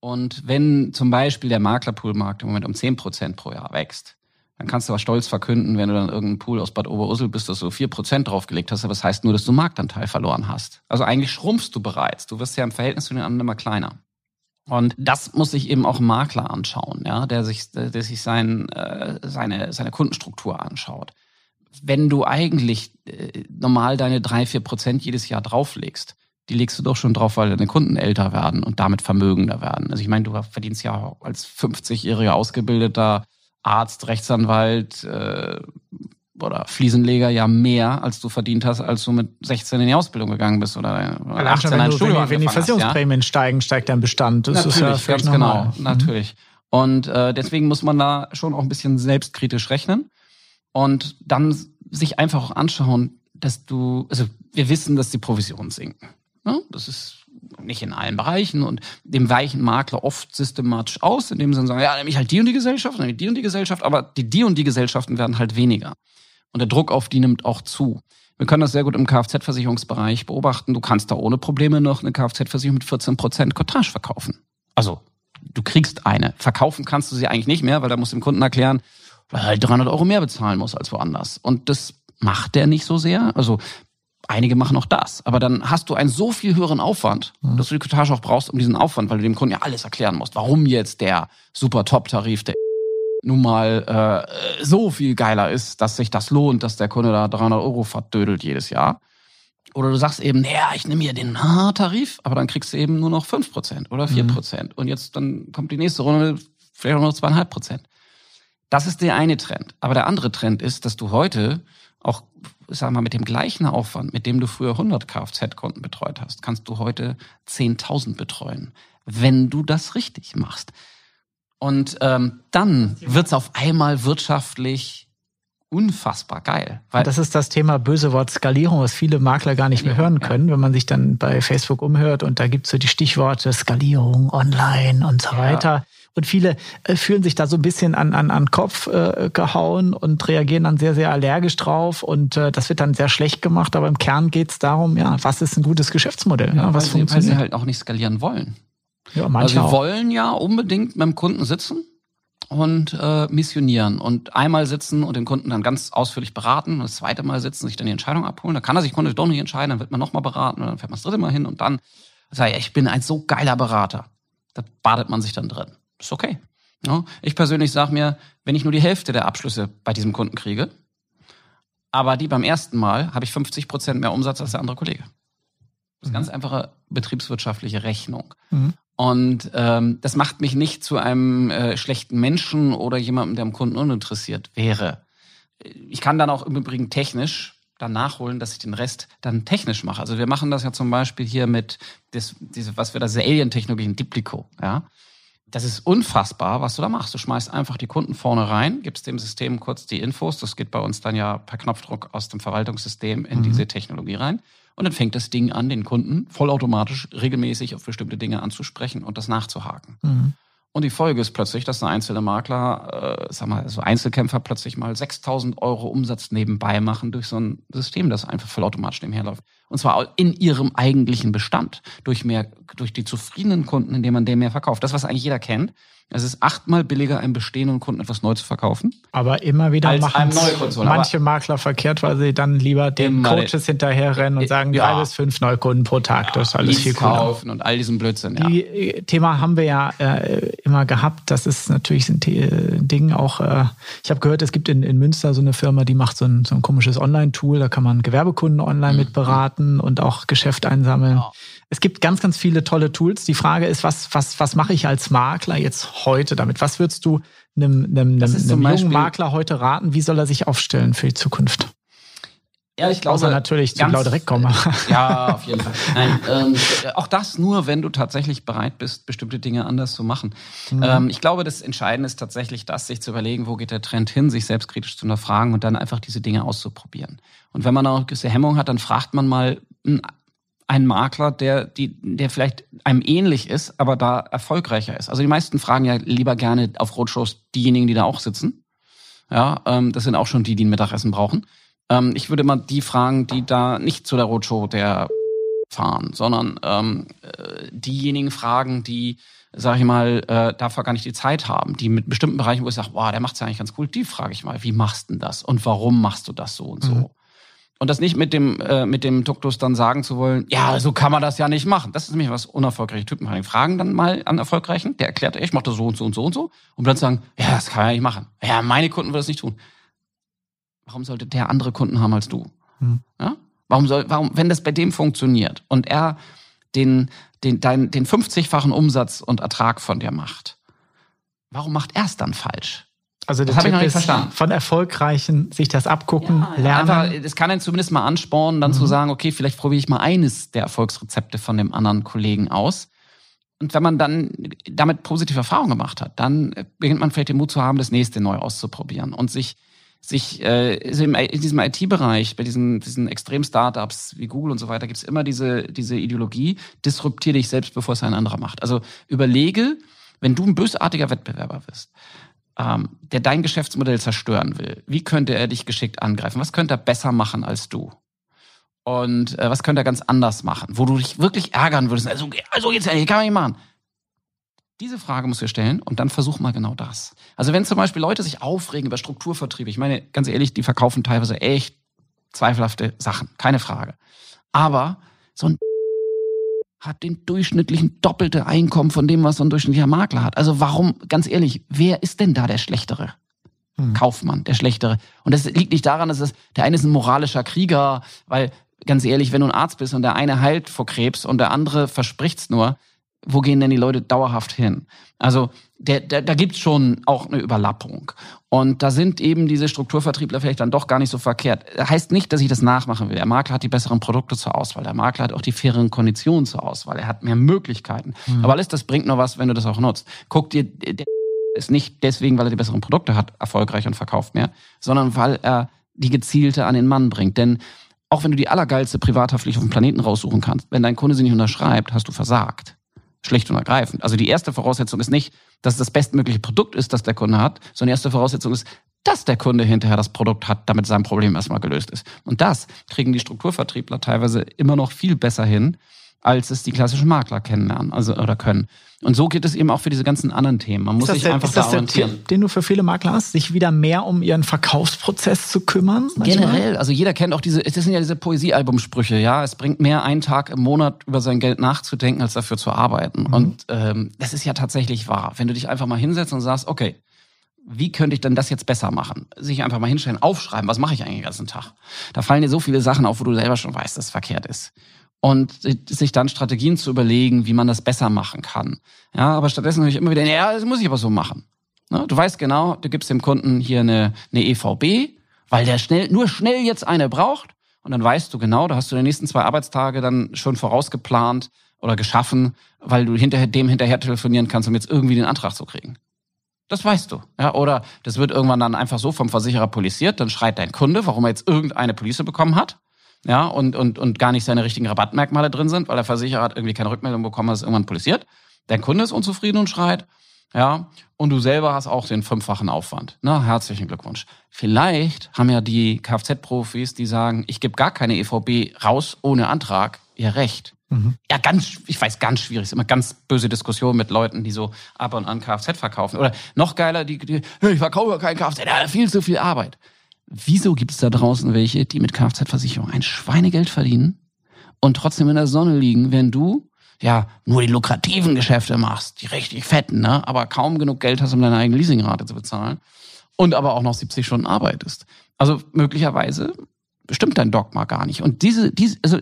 Und wenn zum Beispiel der Maklerpoolmarkt im Moment um 10 Prozent pro Jahr wächst, dann kannst du aber stolz verkünden, wenn du dann irgendeinen Pool aus Bad Oberursel bist, dass du vier Prozent draufgelegt hast, aber das heißt nur, dass du Marktanteil verloren hast. Also eigentlich schrumpfst du bereits. Du wirst ja im Verhältnis zu den anderen immer kleiner. Und das muss sich eben auch ein Makler anschauen, ja, der sich, der sich sein, äh, seine, seine Kundenstruktur anschaut. Wenn du eigentlich äh, normal deine drei, vier Prozent jedes Jahr drauflegst, die legst du doch schon drauf, weil deine Kunden älter werden und damit vermögender werden. Also ich meine, du verdienst ja als 50-jähriger Ausgebildeter Arzt, Rechtsanwalt äh, oder Fliesenleger ja mehr, als du verdient hast, als du mit 16 in die Ausbildung gegangen bist oder, oder 18 schon, wenn, du, wenn, wenn die Versicherungsprämien ja? steigen, steigt dein Bestand. Das natürlich, ist ja ganz normal. genau, mhm. natürlich. Und äh, deswegen muss man da schon auch ein bisschen selbstkritisch rechnen und dann sich einfach auch anschauen, dass du, also wir wissen, dass die Provisionen sinken. Ne? Das ist nicht in allen Bereichen und dem weichen Makler oft systematisch aus, indem sie sagen, ja, nämlich halt die und die Gesellschaft, nämlich die und die Gesellschaft, aber die, die und die Gesellschaften werden halt weniger. Und der Druck auf die nimmt auch zu. Wir können das sehr gut im Kfz-Versicherungsbereich beobachten. Du kannst da ohne Probleme noch eine Kfz-Versicherung mit 14 Prozent Cottage verkaufen. Also, du kriegst eine. Verkaufen kannst du sie eigentlich nicht mehr, weil da musst du dem Kunden erklären, weil er halt 300 Euro mehr bezahlen muss als woanders. Und das macht der nicht so sehr. Also Einige machen auch das. Aber dann hast du einen so viel höheren Aufwand, mhm. dass du die Cottage auch brauchst, um diesen Aufwand, weil du dem Kunden ja alles erklären musst. Warum jetzt der super Top-Tarif, der nun mal äh, so viel geiler ist, dass sich das lohnt, dass der Kunde da 300 Euro verdödelt jedes Jahr. Oder du sagst eben, naja, ich nehme hier den Tarif, aber dann kriegst du eben nur noch 5% oder 4%. Mhm. Und jetzt dann kommt die nächste Runde vielleicht auch nur 2,5%. Das ist der eine Trend. Aber der andere Trend ist, dass du heute auch sag mal, mit dem gleichen Aufwand, mit dem du früher 100 Kfz-Kunden betreut hast, kannst du heute 10.000 betreuen, wenn du das richtig machst. Und ähm, dann wird's auf einmal wirtschaftlich unfassbar geil. Weil das ist das Thema böse Wort Skalierung, was viele Makler gar nicht mehr hören können, ja. wenn man sich dann bei Facebook umhört und da gibt's so die Stichworte Skalierung, Online und so ja. weiter. Und viele äh, fühlen sich da so ein bisschen an, an, an Kopf äh, gehauen und reagieren dann sehr, sehr allergisch drauf. Und äh, das wird dann sehr schlecht gemacht. Aber im Kern geht es darum, ja, was ist ein gutes Geschäftsmodell? Ja, was weil funktioniert? Sie, weil sie halt auch nicht skalieren wollen. Ja, manche also sie wollen ja unbedingt mit dem Kunden sitzen und äh, missionieren und einmal sitzen und den Kunden dann ganz ausführlich beraten und das zweite Mal sitzen, sich dann die Entscheidung abholen. Da kann er sich Kunde doch nicht entscheiden, dann wird man nochmal beraten und dann fährt man das dritte Mal hin und dann sagt er, ich bin ein so geiler Berater. Da badet man sich dann drin ist okay. Ja, ich persönlich sage mir, wenn ich nur die Hälfte der Abschlüsse bei diesem Kunden kriege, aber die beim ersten Mal, habe ich 50 Prozent mehr Umsatz als der andere Kollege. Das ist mhm. ganz einfache betriebswirtschaftliche Rechnung. Mhm. Und ähm, das macht mich nicht zu einem äh, schlechten Menschen oder jemandem, der am Kunden uninteressiert wäre. Ich kann dann auch im Übrigen technisch dann nachholen, dass ich den Rest dann technisch mache. Also wir machen das ja zum Beispiel hier mit, das, diese, was wir da, diese Alien-Technologie in Diplico. Ja? das ist unfassbar, was du da machst. Du schmeißt einfach die Kunden vorne rein, gibst dem System kurz die Infos. Das geht bei uns dann ja per Knopfdruck aus dem Verwaltungssystem in mhm. diese Technologie rein. Und dann fängt das Ding an, den Kunden vollautomatisch regelmäßig auf bestimmte Dinge anzusprechen und das nachzuhaken. Mhm. Und die Folge ist plötzlich, dass ein einzelner Makler, äh, sag mal, so Einzelkämpfer plötzlich mal 6000 Euro Umsatz nebenbei machen durch so ein System, das einfach vollautomatisch nebenher läuft. Und zwar in ihrem eigentlichen Bestand. Durch mehr, durch die zufriedenen Kunden, indem man dem mehr verkauft. Das, was eigentlich jeder kennt. Es ist achtmal billiger, einem bestehenden Kunden etwas neu zu verkaufen. Aber immer wieder machen manche Makler verkehrt, weil sie dann lieber den Coaches hinterherrennen und sagen, ja. drei bis fünf Neukunden pro Tag. Ja, das ist alles viel cooler. kaufen und all diesen Blödsinn. Ja. Die äh, Thema haben wir ja äh, immer gehabt. Das ist natürlich ein Ding auch. Äh, ich habe gehört, es gibt in, in Münster so eine Firma, die macht so ein, so ein komisches Online-Tool. Da kann man Gewerbekunden online mhm. mit beraten und auch Geschäft einsammeln. Ja. Es gibt ganz, ganz viele tolle Tools. Die Frage ist, was, was, was mache ich als Makler jetzt heute damit? Was würdest du einem, einem, einem, einem jungen Makler heute raten? Wie soll er sich aufstellen für die Zukunft? Ja, ich glaube. Außer natürlich zu blau direkt kommen. Ja, auf jeden Fall. Nein, ähm, auch das nur, wenn du tatsächlich bereit bist, bestimmte Dinge anders zu machen. Mhm. Ähm, ich glaube, das Entscheidende ist tatsächlich das, sich zu überlegen, wo geht der Trend hin, sich selbstkritisch zu hinterfragen und dann einfach diese Dinge auszuprobieren. Und wenn man auch gewisse Hemmung hat, dann fragt man mal ein Makler, der, die, der vielleicht einem ähnlich ist, aber da erfolgreicher ist. Also die meisten fragen ja lieber gerne auf Roadshows diejenigen, die da auch sitzen. Ja, ähm, das sind auch schon die, die ein Mittagessen brauchen. Ähm, ich würde mal die fragen, die da nicht zu der Roadshow der fahren, sondern ähm, äh, diejenigen fragen, die, sag ich mal, äh, dafür gar nicht die Zeit haben, die mit bestimmten Bereichen, wo ich sage, wow, der macht's ja eigentlich ganz cool, die frage ich mal, wie machst du denn das und warum machst du das so und so? Mhm. Und das nicht mit dem, äh, mit dem Duktus dann sagen zu wollen, ja, so kann man das ja nicht machen. Das ist nämlich was unerfolgreiche Typen machen. Fragen dann mal an Erfolgreichen, der erklärt, ich mache das so und so und so und so. Und dann sagen, ja, das kann man ja nicht machen. Ja, meine Kunden würden das nicht tun. Warum sollte der andere Kunden haben als du? Hm. Ja? Warum soll, warum, wenn das bei dem funktioniert und er den, den, dein, den 50-fachen Umsatz und Ertrag von dir macht, warum macht er es dann falsch? Also das habe ich noch nicht verstanden. Von erfolgreichen sich das abgucken, ja, lernen. Einfach, das kann einen zumindest mal anspornen, dann mhm. zu sagen, okay, vielleicht probiere ich mal eines der Erfolgsrezepte von dem anderen Kollegen aus. Und wenn man dann damit positive Erfahrungen gemacht hat, dann beginnt man vielleicht den Mut zu haben, das nächste neu auszuprobieren und sich sich äh, in diesem IT-Bereich, bei diesen, diesen extremen Startups wie Google und so weiter, gibt es immer diese, diese Ideologie, disruptier dich selbst, bevor es ein anderer macht. Also überlege, wenn du ein bösartiger Wettbewerber bist, ähm, der dein Geschäftsmodell zerstören will, wie könnte er dich geschickt angreifen? Was könnte er besser machen als du? Und äh, was könnte er ganz anders machen, wo du dich wirklich ärgern würdest? Also, also jetzt, kann man nicht machen. Diese Frage musst du stellen und dann versuch mal genau das. Also wenn zum Beispiel Leute sich aufregen über Strukturvertriebe, ich meine, ganz ehrlich, die verkaufen teilweise echt zweifelhafte Sachen, keine Frage. Aber so ein hat den durchschnittlichen doppelte Einkommen von dem, was so ein durchschnittlicher Makler hat. Also warum, ganz ehrlich, wer ist denn da der Schlechtere? Hm. Kaufmann, der Schlechtere. Und das liegt nicht daran, dass es, der eine ist ein moralischer Krieger, weil, ganz ehrlich, wenn du ein Arzt bist und der eine heilt vor Krebs und der andere verspricht's nur, wo gehen denn die Leute dauerhaft hin? Also der, der, da gibt's schon auch eine Überlappung. Und da sind eben diese Strukturvertriebler vielleicht dann doch gar nicht so verkehrt. Heißt nicht, dass ich das nachmachen will. Der Makler hat die besseren Produkte zur Auswahl. Der Makler hat auch die faireren Konditionen zur Auswahl. Er hat mehr Möglichkeiten. Mhm. Aber alles das bringt nur was, wenn du das auch nutzt. Guck dir, der ist nicht deswegen, weil er die besseren Produkte hat, erfolgreich und verkauft mehr, sondern weil er die gezielte an den Mann bringt. Denn auch wenn du die allergeilste Privathaftpflicht auf dem Planeten raussuchen kannst, wenn dein Kunde sie nicht unterschreibt, hast du versagt. Schlicht und ergreifend. Also die erste Voraussetzung ist nicht, dass es das bestmögliche Produkt ist, das der Kunde hat, sondern die erste Voraussetzung ist, dass der Kunde hinterher das Produkt hat, damit sein Problem erstmal gelöst ist. Und das kriegen die Strukturvertriebler teilweise immer noch viel besser hin, als es die klassischen Makler kennenlernen, also oder können. Und so geht es eben auch für diese ganzen anderen Themen. Man muss sich der, einfach ist das da orientieren. Der Tipp, den du für viele Makler hast, sich wieder mehr um ihren Verkaufsprozess zu kümmern? Manchmal? Generell, also jeder kennt auch diese, das sind ja diese Poesiealbumsprüche, ja. Es bringt mehr, einen Tag im Monat über sein Geld nachzudenken, als dafür zu arbeiten. Mhm. Und ähm, das ist ja tatsächlich wahr. Wenn du dich einfach mal hinsetzt und sagst, okay, wie könnte ich denn das jetzt besser machen? Sich einfach mal hinstellen, aufschreiben, was mache ich eigentlich den ganzen Tag? Da fallen dir so viele Sachen auf, wo du selber schon weißt, dass es verkehrt ist und sich dann Strategien zu überlegen, wie man das besser machen kann. Ja, aber stattdessen höre ich immer wieder, ja, das muss ich aber so machen. Ne? Du weißt genau, du gibst dem Kunden hier eine, eine EVB, weil der schnell, nur schnell jetzt eine braucht. Und dann weißt du genau, da hast du die nächsten zwei Arbeitstage dann schon vorausgeplant oder geschaffen, weil du hinterher dem hinterher telefonieren kannst, um jetzt irgendwie den Antrag zu kriegen. Das weißt du. Ja, oder das wird irgendwann dann einfach so vom Versicherer polisiert, dann schreit dein Kunde, warum er jetzt irgendeine Police bekommen hat ja, und, und, und gar nicht seine richtigen Rabattmerkmale drin sind, weil der Versicherer hat irgendwie keine Rückmeldung bekommen, dass es irgendwann polisiert. Der Kunde ist unzufrieden und schreit. Ja, und du selber hast auch den fünffachen Aufwand. Na, herzlichen Glückwunsch. Vielleicht haben ja die Kfz-Profis, die sagen, ich gebe gar keine EVB raus ohne Antrag, ihr Recht. Mhm. Ja, ganz, ich weiß, ganz schwierig. Ist immer ganz böse Diskussion mit Leuten, die so ab und an Kfz verkaufen. Oder noch geiler, die, die ich verkaufe kein Kfz, ja, viel zu viel Arbeit. Wieso gibt es da draußen welche, die mit Kfz-Versicherung ein Schweinegeld verdienen und trotzdem in der Sonne liegen, wenn du ja nur die lukrativen Geschäfte machst, die richtig fetten, ne? aber kaum genug Geld hast, um deine eigene Leasingrate zu bezahlen und aber auch noch 70 Stunden arbeitest. Also möglicherweise stimmt dein Dogma gar nicht. Und diese, diese also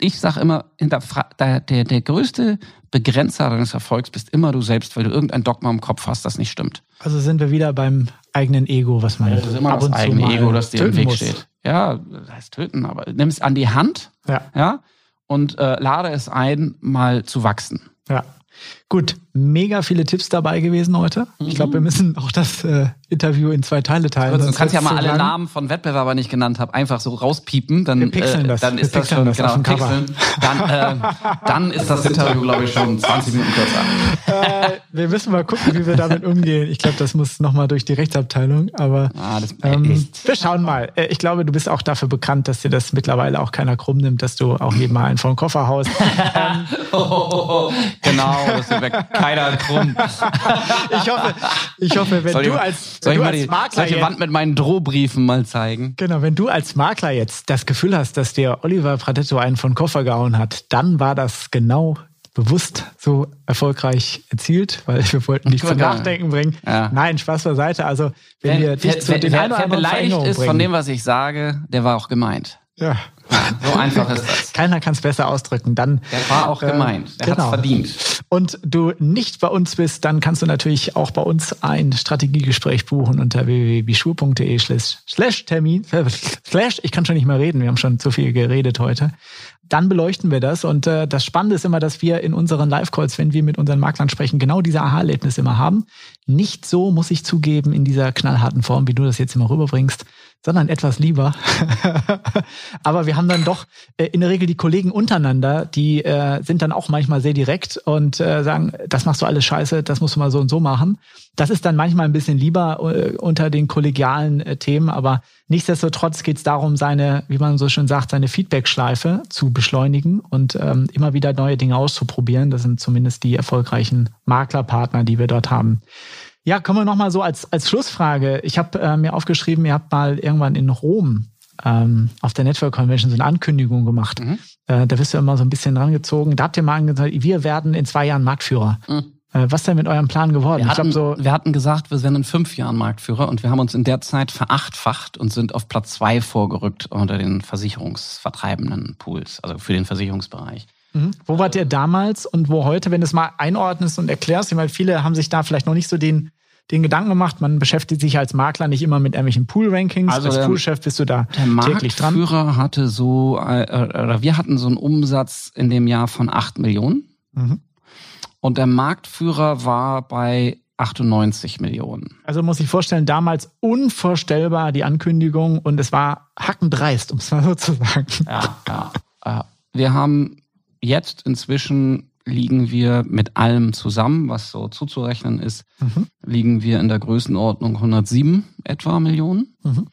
ich sage immer, der, der, der größte Begrenzer deines Erfolgs bist immer du selbst, weil du irgendein Dogma im Kopf hast, das nicht stimmt. Also sind wir wieder beim eigenen Ego, was man ja, das ist immer ab das eigene Ego, das dir im Weg muss. steht. Ja, das heißt töten, aber nimm es an die Hand ja. Ja, und äh, lade es ein, mal zu wachsen. Ja. Gut, mega viele Tipps dabei gewesen heute. Mhm. Ich glaube, wir müssen auch das äh, Interview in zwei Teile teilen. Du kannst ja mal alle lang. Namen von Wettbewerbern nicht genannt habe, einfach so rauspiepen. Dann, wir pixeln äh. Dann ist wir das schon, das genau, pixeln. Dann, äh, dann ist das Interview, glaube ich, schon 20 Minuten kürzer. Äh, wir müssen mal gucken, wie wir damit umgehen. Ich glaube, das muss nochmal durch die Rechtsabteilung. Aber ah, das, ähm, wir schauen mal. Äh, ich glaube, du bist auch dafür bekannt, dass dir das mittlerweile auch keiner krumm nimmt, dass du auch jedem mal einen vor den Koffer haust. ähm, oh, oh, oh, genau, wird keiner krumm. ich hoffe, ich hoffe, wenn soll du als, soll ich mal die, Makler soll ich die Wand mit meinen Drohbriefen mal zeigen? Genau, wenn du als Makler jetzt das Gefühl hast, dass dir Oliver Pradetto einen von Koffer gehauen hat, dann war das genau bewusst so erfolgreich erzielt, weil wir wollten dich zum Nachdenken bringen. Ja. Nein, Spaß beiseite. Also wenn wer, wir dich wer, zu den wer, wer beleidigt ist von dem, was ich sage, der war auch gemeint. Ja. So einfach ist das. Keiner kann es besser ausdrücken. Dann, der war auch äh, gemeint. Der genau. hat verdient. Und du nicht bei uns bist, dann kannst du natürlich auch bei uns ein Strategiegespräch buchen unter www.bischur.de slash Termin. Slash, ich kann schon nicht mehr reden, wir haben schon zu viel geredet heute dann beleuchten wir das. Und äh, das Spannende ist immer, dass wir in unseren Live-Calls, wenn wir mit unseren Maklern sprechen, genau diese Aha-Erlebnisse immer haben. Nicht so, muss ich zugeben, in dieser knallharten Form, wie du das jetzt immer rüberbringst, sondern etwas lieber. Aber wir haben dann doch äh, in der Regel die Kollegen untereinander, die äh, sind dann auch manchmal sehr direkt und äh, sagen, das machst du alles scheiße, das musst du mal so und so machen. Das ist dann manchmal ein bisschen lieber äh, unter den kollegialen äh, Themen, aber nichtsdestotrotz geht es darum, seine, wie man so schön sagt, seine Feedback-Schleife zu beschleunigen und ähm, immer wieder neue Dinge auszuprobieren. Das sind zumindest die erfolgreichen Maklerpartner, die wir dort haben. Ja, kommen wir nochmal so als, als Schlussfrage. Ich habe äh, mir aufgeschrieben, ihr habt mal irgendwann in Rom ähm, auf der Network Convention so eine Ankündigung gemacht. Mhm. Äh, da wirst du immer so ein bisschen rangezogen. Da habt ihr mal angesagt, wir werden in zwei Jahren Marktführer. Mhm. Äh, was denn mit eurem Plan geworden? Wir hatten, so wir hatten gesagt, wir werden in fünf Jahren Marktführer und wir haben uns in der Zeit verachtfacht und sind auf Platz zwei vorgerückt unter den versicherungsvertreibenden Pools, also für den Versicherungsbereich. Mhm. Wo wart ihr damals und wo heute, wenn du es mal einordnest und erklärst, weil viele haben sich da vielleicht noch nicht so den, den Gedanken gemacht, man beschäftigt sich als Makler nicht immer mit irgendwelchen Pool-Rankings. Also als Poolchef bist du da täglich dran. Der Marktführer hatte so, äh, oder wir hatten so einen Umsatz in dem Jahr von 8 Millionen. Mhm. Und der Marktführer war bei 98 Millionen. Also muss ich vorstellen, damals unvorstellbar die Ankündigung und es war hackendreist, um es mal so zu sagen. Ja, ja. Wir haben jetzt inzwischen liegen wir mit allem zusammen, was so zuzurechnen ist, mhm. liegen wir in der Größenordnung 107 etwa Millionen. Mhm.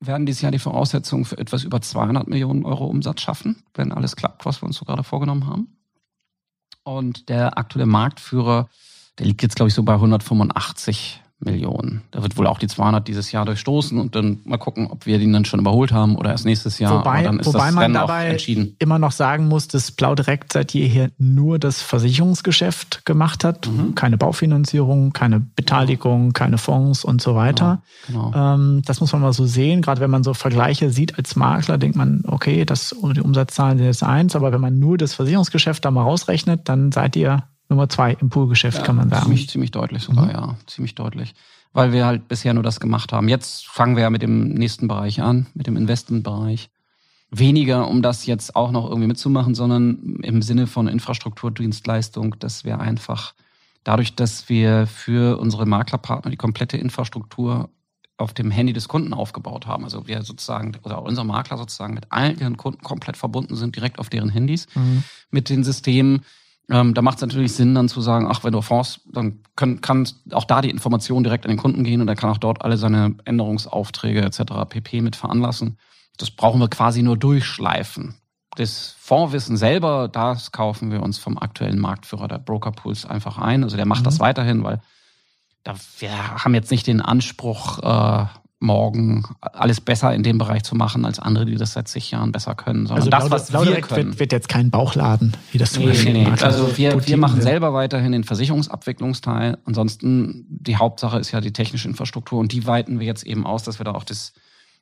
Werden dieses Jahr die Voraussetzungen für etwas über 200 Millionen Euro Umsatz schaffen, wenn alles klappt, was wir uns so gerade vorgenommen haben. Und der aktuelle Marktführer, der liegt jetzt, glaube ich, so bei 185 Millionen. Da wird wohl auch die 200 dieses Jahr durchstoßen und dann mal gucken, ob wir den dann schon überholt haben oder erst nächstes Jahr. Wobei, dann ist wobei das man dabei immer noch sagen muss, dass Blau Direkt seit jeher nur das Versicherungsgeschäft gemacht hat. Mhm. Keine Baufinanzierung, keine Beteiligung, keine Fonds und so weiter. Genau. Genau. Ähm, das muss man mal so sehen. Gerade wenn man so Vergleiche sieht als Makler, denkt man, okay, das, die Umsatzzahlen sind jetzt eins, aber wenn man nur das Versicherungsgeschäft da mal rausrechnet, dann seid ihr Nummer zwei im Poolgeschäft, ja, kann man sagen. Ziemlich, ziemlich deutlich sogar, mhm. ja. Ziemlich deutlich. Weil wir halt bisher nur das gemacht haben. Jetzt fangen wir ja mit dem nächsten Bereich an, mit dem Investmentbereich. Weniger, um das jetzt auch noch irgendwie mitzumachen, sondern im Sinne von Infrastrukturdienstleistung, dass wir einfach dadurch, dass wir für unsere Maklerpartner die komplette Infrastruktur auf dem Handy des Kunden aufgebaut haben. Also wir sozusagen, oder unser Makler sozusagen mit allen ihren Kunden komplett verbunden sind, direkt auf deren Handys, mhm. mit den Systemen, Ähm, da macht es natürlich Sinn, dann zu sagen, ach, wenn du Fonds, dann können, kann auch da die Information direkt an den Kunden gehen und er kann auch dort alle seine Änderungsaufträge etc. pp. mit veranlassen. Das brauchen wir quasi nur durchschleifen. Das Fondswissen selber, das kaufen wir uns vom aktuellen Marktführer der Brokerpools einfach ein. Also der macht mhm. das weiterhin, weil da, wir haben jetzt nicht den Anspruch, äh, morgen alles besser in dem Bereich zu machen als andere, die das seit zig Jahren besser können. Sondern also das, was wir können. Wird, wird, jetzt kein Bauchladen, wie das zum nee, Beispiel nee, nee. Also wir, wir machen selber weiterhin den Versicherungsabwicklungsteil. Ansonsten die Hauptsache ist ja die technische Infrastruktur und die weiten wir jetzt eben aus, dass wir da auch das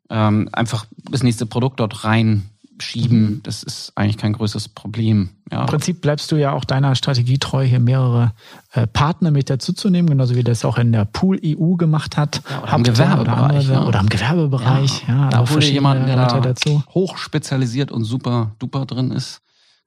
ähm, einfach das nächste Produkt dort rein schieben, mhm. das ist eigentlich kein größeres Problem. Ja. Im Prinzip bleibst du ja auch deiner Strategie treu, hier mehrere äh, Partner mit dazuzunehmen, genauso wie das auch in der Pool EU gemacht hat. Ja, oder, im Gewerbebereich, oder, oder im Gewerbebereich. Ja, ja da wurde jemand, der da dazu. hochspezialisiert und super duper drin ist,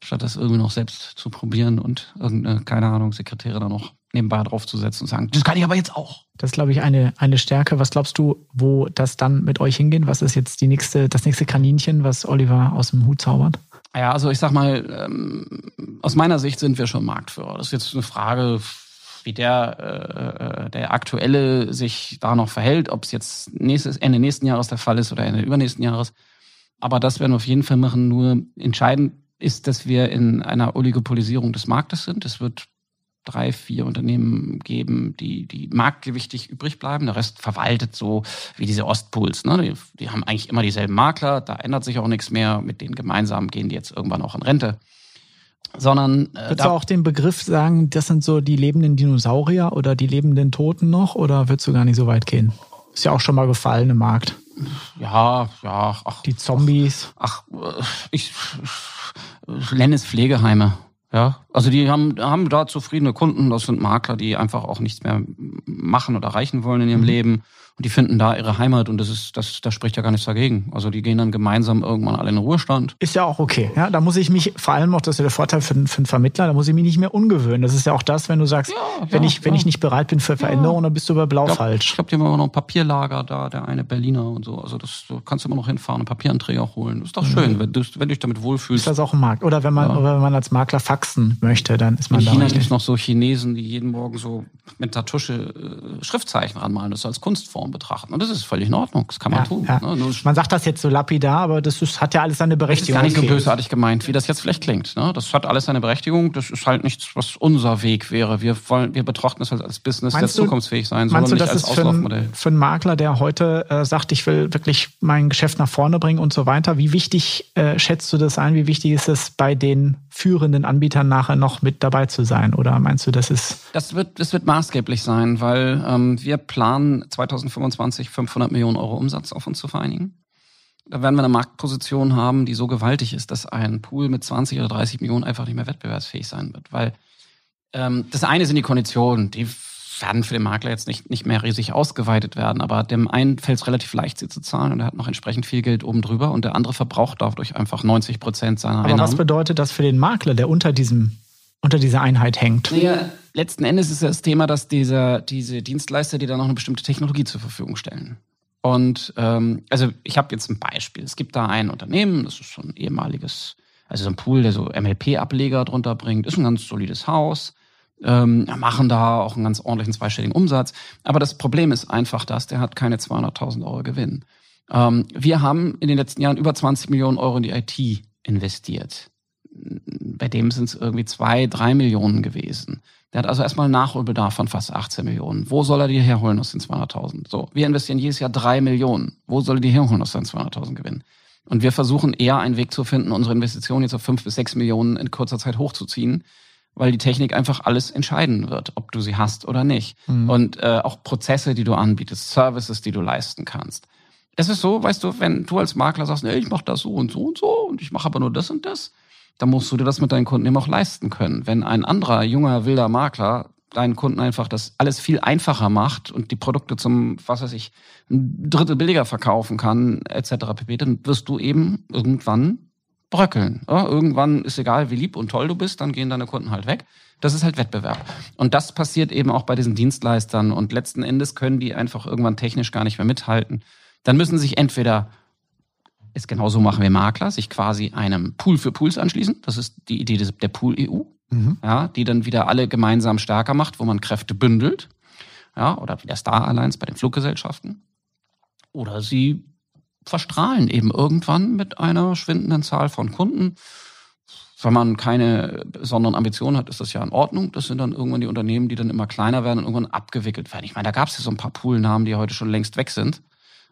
statt das irgendwie noch selbst zu probieren und irgendeine, keine Ahnung, Sekretäre da noch nebenbei draufzusetzen und sagen, das kann ich aber jetzt auch. Das ist, glaube ich, eine, eine Stärke. Was glaubst du, wo das dann mit euch hingeht? Was ist jetzt die nächste, das nächste Kaninchen, was Oliver aus dem Hut zaubert? Ja, also ich sag mal, ähm, aus meiner Sicht sind wir schon Marktführer. Das ist jetzt eine Frage, wie der, äh, der aktuelle sich da noch verhält, ob es jetzt nächstes, Ende nächsten Jahres der Fall ist oder Ende übernächsten Jahres. Aber das werden wir auf jeden Fall machen. Nur entscheidend ist, dass wir in einer Oligopolisierung des Marktes sind. Es wird drei, vier Unternehmen geben, die, die marktgewichtig übrig bleiben. Der Rest verwaltet so wie diese Ostpools. Ne? Die, die haben eigentlich immer dieselben Makler, da ändert sich auch nichts mehr. Mit denen gemeinsam gehen die jetzt irgendwann auch in Rente. Sondern. Äh, würdest du auch den Begriff sagen, das sind so die lebenden Dinosaurier oder die lebenden Toten noch oder würdest du gar nicht so weit gehen? Ist ja auch schon mal gefallen im Markt. Ja, ja. Ach, die Zombies. Ach, äh, ich, ich nenne es Pflegeheime. Ja, also die haben, haben da zufriedene Kunden. Das sind Makler, die einfach auch nichts mehr machen oder erreichen wollen in ihrem mhm. Leben. Und die finden da ihre Heimat und das ist, das, da spricht ja gar nichts dagegen. Also die gehen dann gemeinsam irgendwann alle in den Ruhestand. Ist ja auch okay. Ja, da muss ich mich, vor allem auch, das ist ja der Vorteil für, für einen Vermittler, da muss ich mich nicht mehr ungewöhnen. Das ist ja auch das, wenn du sagst, ja, wenn, ja, ich, wenn ich nicht bereit bin für Veränderungen, dann bist du bei Blau ich glaub, falsch. Ich glaube, die haben immer noch ein Papierlager da, der eine Berliner und so. Also das du kannst immer noch hinfahren, einen Papieranträger holen. Das ist doch mhm. schön, wenn du, wenn du dich damit wohlfühlst. Ist das auch ein Markt? Oder wenn man, oder wenn man als Makler faxen möchte, dann ist man in da. In China gibt es noch so Chinesen, die jeden Morgen so mit der Tusche äh, Schriftzeichen ranmalen, das als Kunstform betrachten. Und das ist völlig in Ordnung. Das kann man ja, tun. Ja. Ne? Man sagt das jetzt so lapidar, aber das ist, hat ja alles seine Berechtigung. Das ist gar nicht so bösartig gemeint, wie das jetzt vielleicht klingt. Ne? Das hat alles seine Berechtigung. Das ist halt nichts, was unser Weg wäre. Wir wollen, wir betrachten es halt als Business, meinst der du, zukunftsfähig sein soll, meinst nicht du, als Auslaufmodell. Für, für einen Makler, der heute äh, sagt, ich will wirklich mein Geschäft nach vorne bringen und so weiter, wie wichtig äh, schätzt du das ein? Wie wichtig ist es bei den führenden Anbietern nachher noch mit dabei zu sein? Oder meinst du, das ist? Das wird, das wird maßgeblich sein, weil ähm, wir planen 2025 500 Millionen Euro Umsatz auf uns zu vereinigen. Da werden wir eine Marktposition haben, die so gewaltig ist, dass ein Pool mit 20 oder 30 Millionen einfach nicht mehr wettbewerbsfähig sein wird. Weil ähm, das eine sind die Konditionen, die werden für den Makler jetzt nicht, nicht mehr riesig ausgeweitet werden, aber dem einen fällt es relativ leicht, sie zu zahlen und er hat noch entsprechend viel Geld oben drüber und der andere verbraucht dadurch einfach 90 Prozent seiner aber Einnahmen. Aber was bedeutet das für den Makler, der unter diesem unter dieser Einheit hängt? Naja, letzten Endes ist das Thema, dass diese, diese Dienstleister, die da noch eine bestimmte Technologie zur Verfügung stellen. Und ähm, also ich habe jetzt ein Beispiel. Es gibt da ein Unternehmen, das ist so ein ehemaliges, also so ein Pool, der so MLP-Ableger drunter bringt, ist ein ganz solides Haus, ähm, machen da auch einen ganz ordentlichen zweistelligen Umsatz. Aber das Problem ist einfach das, der hat keine 200.000 Euro Gewinn. Ähm, wir haben in den letzten Jahren über 20 Millionen Euro in die IT investiert. Bei dem sind es irgendwie zwei, drei Millionen gewesen. Der hat also erstmal einen Nachholbedarf von fast 18 Millionen. Wo soll er die herholen aus den 200.000? So, wir investieren jedes Jahr drei Millionen. Wo soll er die herholen aus den 200.000 Gewinn? Und wir versuchen eher einen Weg zu finden, unsere Investition jetzt auf fünf bis sechs Millionen in kurzer Zeit hochzuziehen, weil die Technik einfach alles entscheiden wird, ob du sie hast oder nicht. Mhm. Und äh, auch Prozesse, die du anbietest, Services, die du leisten kannst. Es ist so, weißt du, wenn du als Makler sagst, nee, ich mache das so und so und so und ich mache aber nur das und das, dann musst du dir das mit deinen Kunden eben auch leisten können. Wenn ein anderer junger, wilder Makler deinen Kunden einfach das alles viel einfacher macht und die Produkte zum, was weiß ich, ein Drittel billiger verkaufen kann, etc. pp., dann wirst du eben irgendwann bröckeln. Ja, irgendwann ist egal, wie lieb und toll du bist, dann gehen deine Kunden halt weg. Das ist halt Wettbewerb. Und das passiert eben auch bei diesen Dienstleistern und letzten Endes können die einfach irgendwann technisch gar nicht mehr mithalten. Dann müssen sich entweder ist genauso machen wir Makler, sich quasi einem Pool für Pools anschließen. Das ist die Idee der Pool EU. mhm. ja, die dann wieder alle gemeinsam stärker macht, wo man Kräfte bündelt. Ja, oder wie der Star Alliance bei den Fluggesellschaften. Oder sie verstrahlen eben irgendwann mit einer schwindenden Zahl von Kunden. Wenn man keine besonderen Ambitionen hat, ist das ja in Ordnung. Das sind dann irgendwann die Unternehmen, die dann immer kleiner werden und irgendwann abgewickelt werden. Ich meine, da gab es ja so ein paar Poolnamen, die heute schon längst weg sind,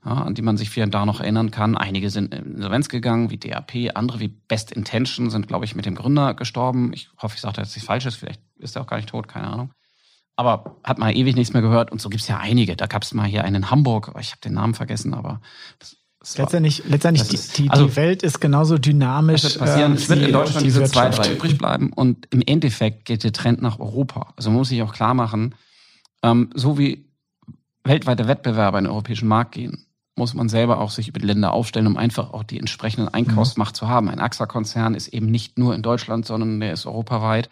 ja, an die man sich hier und da noch erinnern kann. Einige sind in Insolvenz gegangen, wie DAP, andere wie Best Intention sind, glaube ich, mit dem Gründer gestorben. Ich hoffe, ich sage da jetzt nichts Falsches, vielleicht ist er auch gar nicht tot, keine Ahnung. Aber hat man ewig nichts mehr gehört und so gibt's ja einige. Da gab's mal hier einen in Hamburg, ich habe den Namen vergessen, aber das letztendlich, letztendlich ist, die, also, die Welt ist genauso dynamisch. Es wird passieren, äh, es wird in Deutschland die diese zwei, drei übrig bleiben und im Endeffekt geht der Trend nach Europa. Also man muss sich auch klar machen, ähm, so wie weltweite Wettbewerber in den europäischen Markt gehen, muss man selber auch sich über die Länder aufstellen, um einfach auch die entsprechenden Einkaufsmacht mhm. zu haben. Ein AXA-Konzern ist eben nicht nur in Deutschland, sondern der ist europaweit.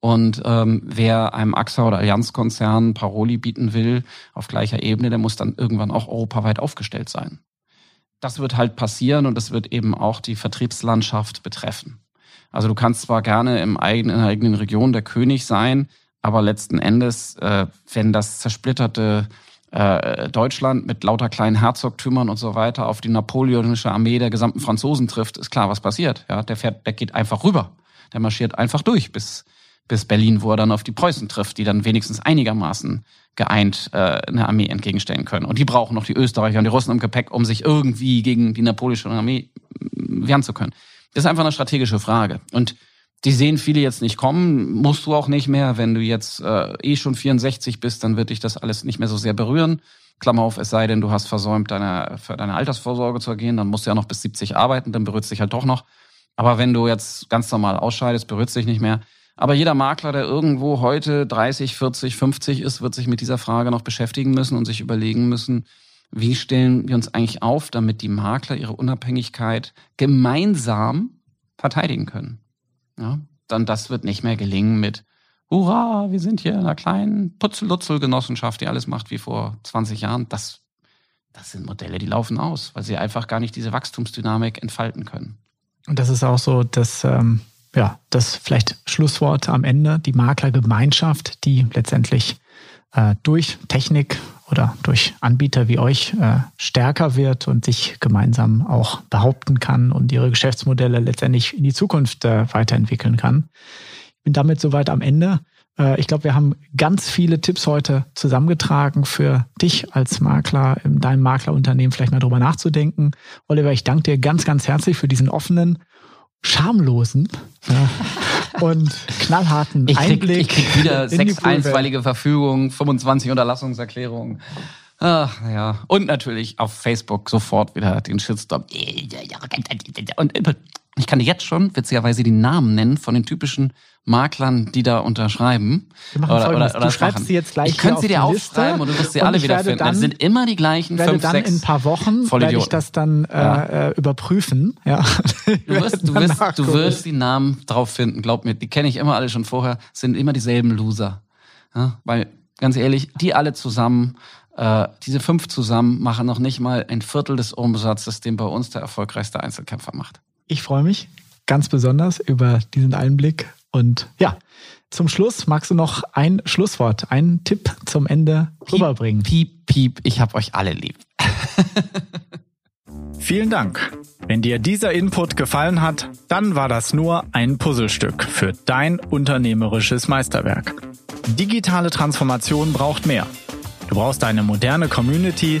Und ähm, wer einem AXA oder Allianz-Konzern Paroli bieten will auf gleicher Ebene, der muss dann irgendwann auch europaweit aufgestellt sein das wird halt passieren und das wird eben auch die Vertriebslandschaft betreffen. Also du kannst zwar gerne im eigenen, in der eigenen Region der König sein, aber letzten Endes, äh, wenn das zersplitterte äh, Deutschland mit lauter kleinen Herzogtümern und so weiter auf die napoleonische Armee der gesamten Franzosen trifft, ist klar, was passiert. Ja, der fährt, der geht einfach rüber. Der marschiert einfach durch bis, bis Berlin, wo er dann auf die Preußen trifft, die dann wenigstens einigermaßen geeint äh, eine Armee entgegenstellen können. Und die brauchen noch die Österreicher und die Russen im Gepäck, um sich irgendwie gegen die napoleonische Armee wehren zu können. Das ist einfach eine strategische Frage. Und die sehen viele jetzt nicht kommen, musst du auch nicht mehr. Wenn du jetzt äh, eh schon 64 bist, dann wird dich das alles nicht mehr so sehr berühren. Klammer auf, es sei denn, du hast versäumt, deine, für deine Altersvorsorge zu ergehen, dann musst du ja noch bis 70 arbeiten, dann berührt dich halt doch noch. Aber wenn du jetzt ganz normal ausscheidest, berührt dich nicht mehr. Aber jeder Makler, der irgendwo heute 30, 40, 50 ist, wird sich mit dieser Frage noch beschäftigen müssen und sich überlegen müssen, wie stellen wir uns eigentlich auf, damit die Makler ihre Unabhängigkeit gemeinsam verteidigen können. Ja, dann das wird nicht mehr gelingen mit Hurra, wir sind hier in einer kleinen Putzelutzel-Genossenschaft, die alles macht wie vor 20 Jahren. Das, das sind Modelle, die laufen aus, weil sie einfach gar nicht diese Wachstumsdynamik entfalten können. Und das ist auch so, dass ähm, ja, das vielleicht Schlusswort am Ende, die Maklergemeinschaft, die letztendlich äh, durch Technik oder durch Anbieter wie euch äh, stärker wird und sich gemeinsam auch behaupten kann und ihre Geschäftsmodelle letztendlich in die Zukunft äh, weiterentwickeln kann. Ich bin damit soweit am Ende. Äh, ich glaube, wir haben ganz viele Tipps heute zusammengetragen für dich als Makler, in deinem Maklerunternehmen vielleicht mal drüber nachzudenken. Oliver, ich danke dir ganz, ganz herzlich für diesen offenen schamlosen ja, und knallharten ich krieg, Einblick. Ich krieg wieder sechs einstweilige Verfügungen, 25 Unterlassungserklärungen. Ach ja. Und natürlich auf Facebook sofort wieder den Shitstorm. Und ich kann dir jetzt schon witzigerweise die Namen nennen von den typischen Maklern, die da unterschreiben. Oder, oder, oder, du schreibst machen. sie jetzt gleich Ich könnte sie dir aufschreiben und du wirst sie alle wieder finden. Dann, das sind immer die gleichen werde fünf, dann sechs in ein paar Wochen werde ich das dann äh, ja. äh, überprüfen. Ja. Du, wirst, du, wirst, du wirst die Namen drauf finden, glaub mir. Die kenne ich immer alle schon vorher. Sind immer dieselben Loser. Ja, weil, ganz ehrlich, die alle zusammen äh, diese fünf zusammen machen noch nicht mal ein Viertel des Umsatzes, den bei uns der erfolgreichste Einzelkämpfer macht. Ich freue mich ganz besonders über diesen Einblick. Und ja, zum Schluss magst du noch ein Schlusswort, einen Tipp zum Ende piep, rüberbringen. Piep, piep, ich hab euch alle lieb. Vielen Dank. Wenn dir dieser Input gefallen hat, dann war das nur ein Puzzlestück für dein unternehmerisches Meisterwerk. Digitale Transformation braucht mehr. Du brauchst eine moderne Community,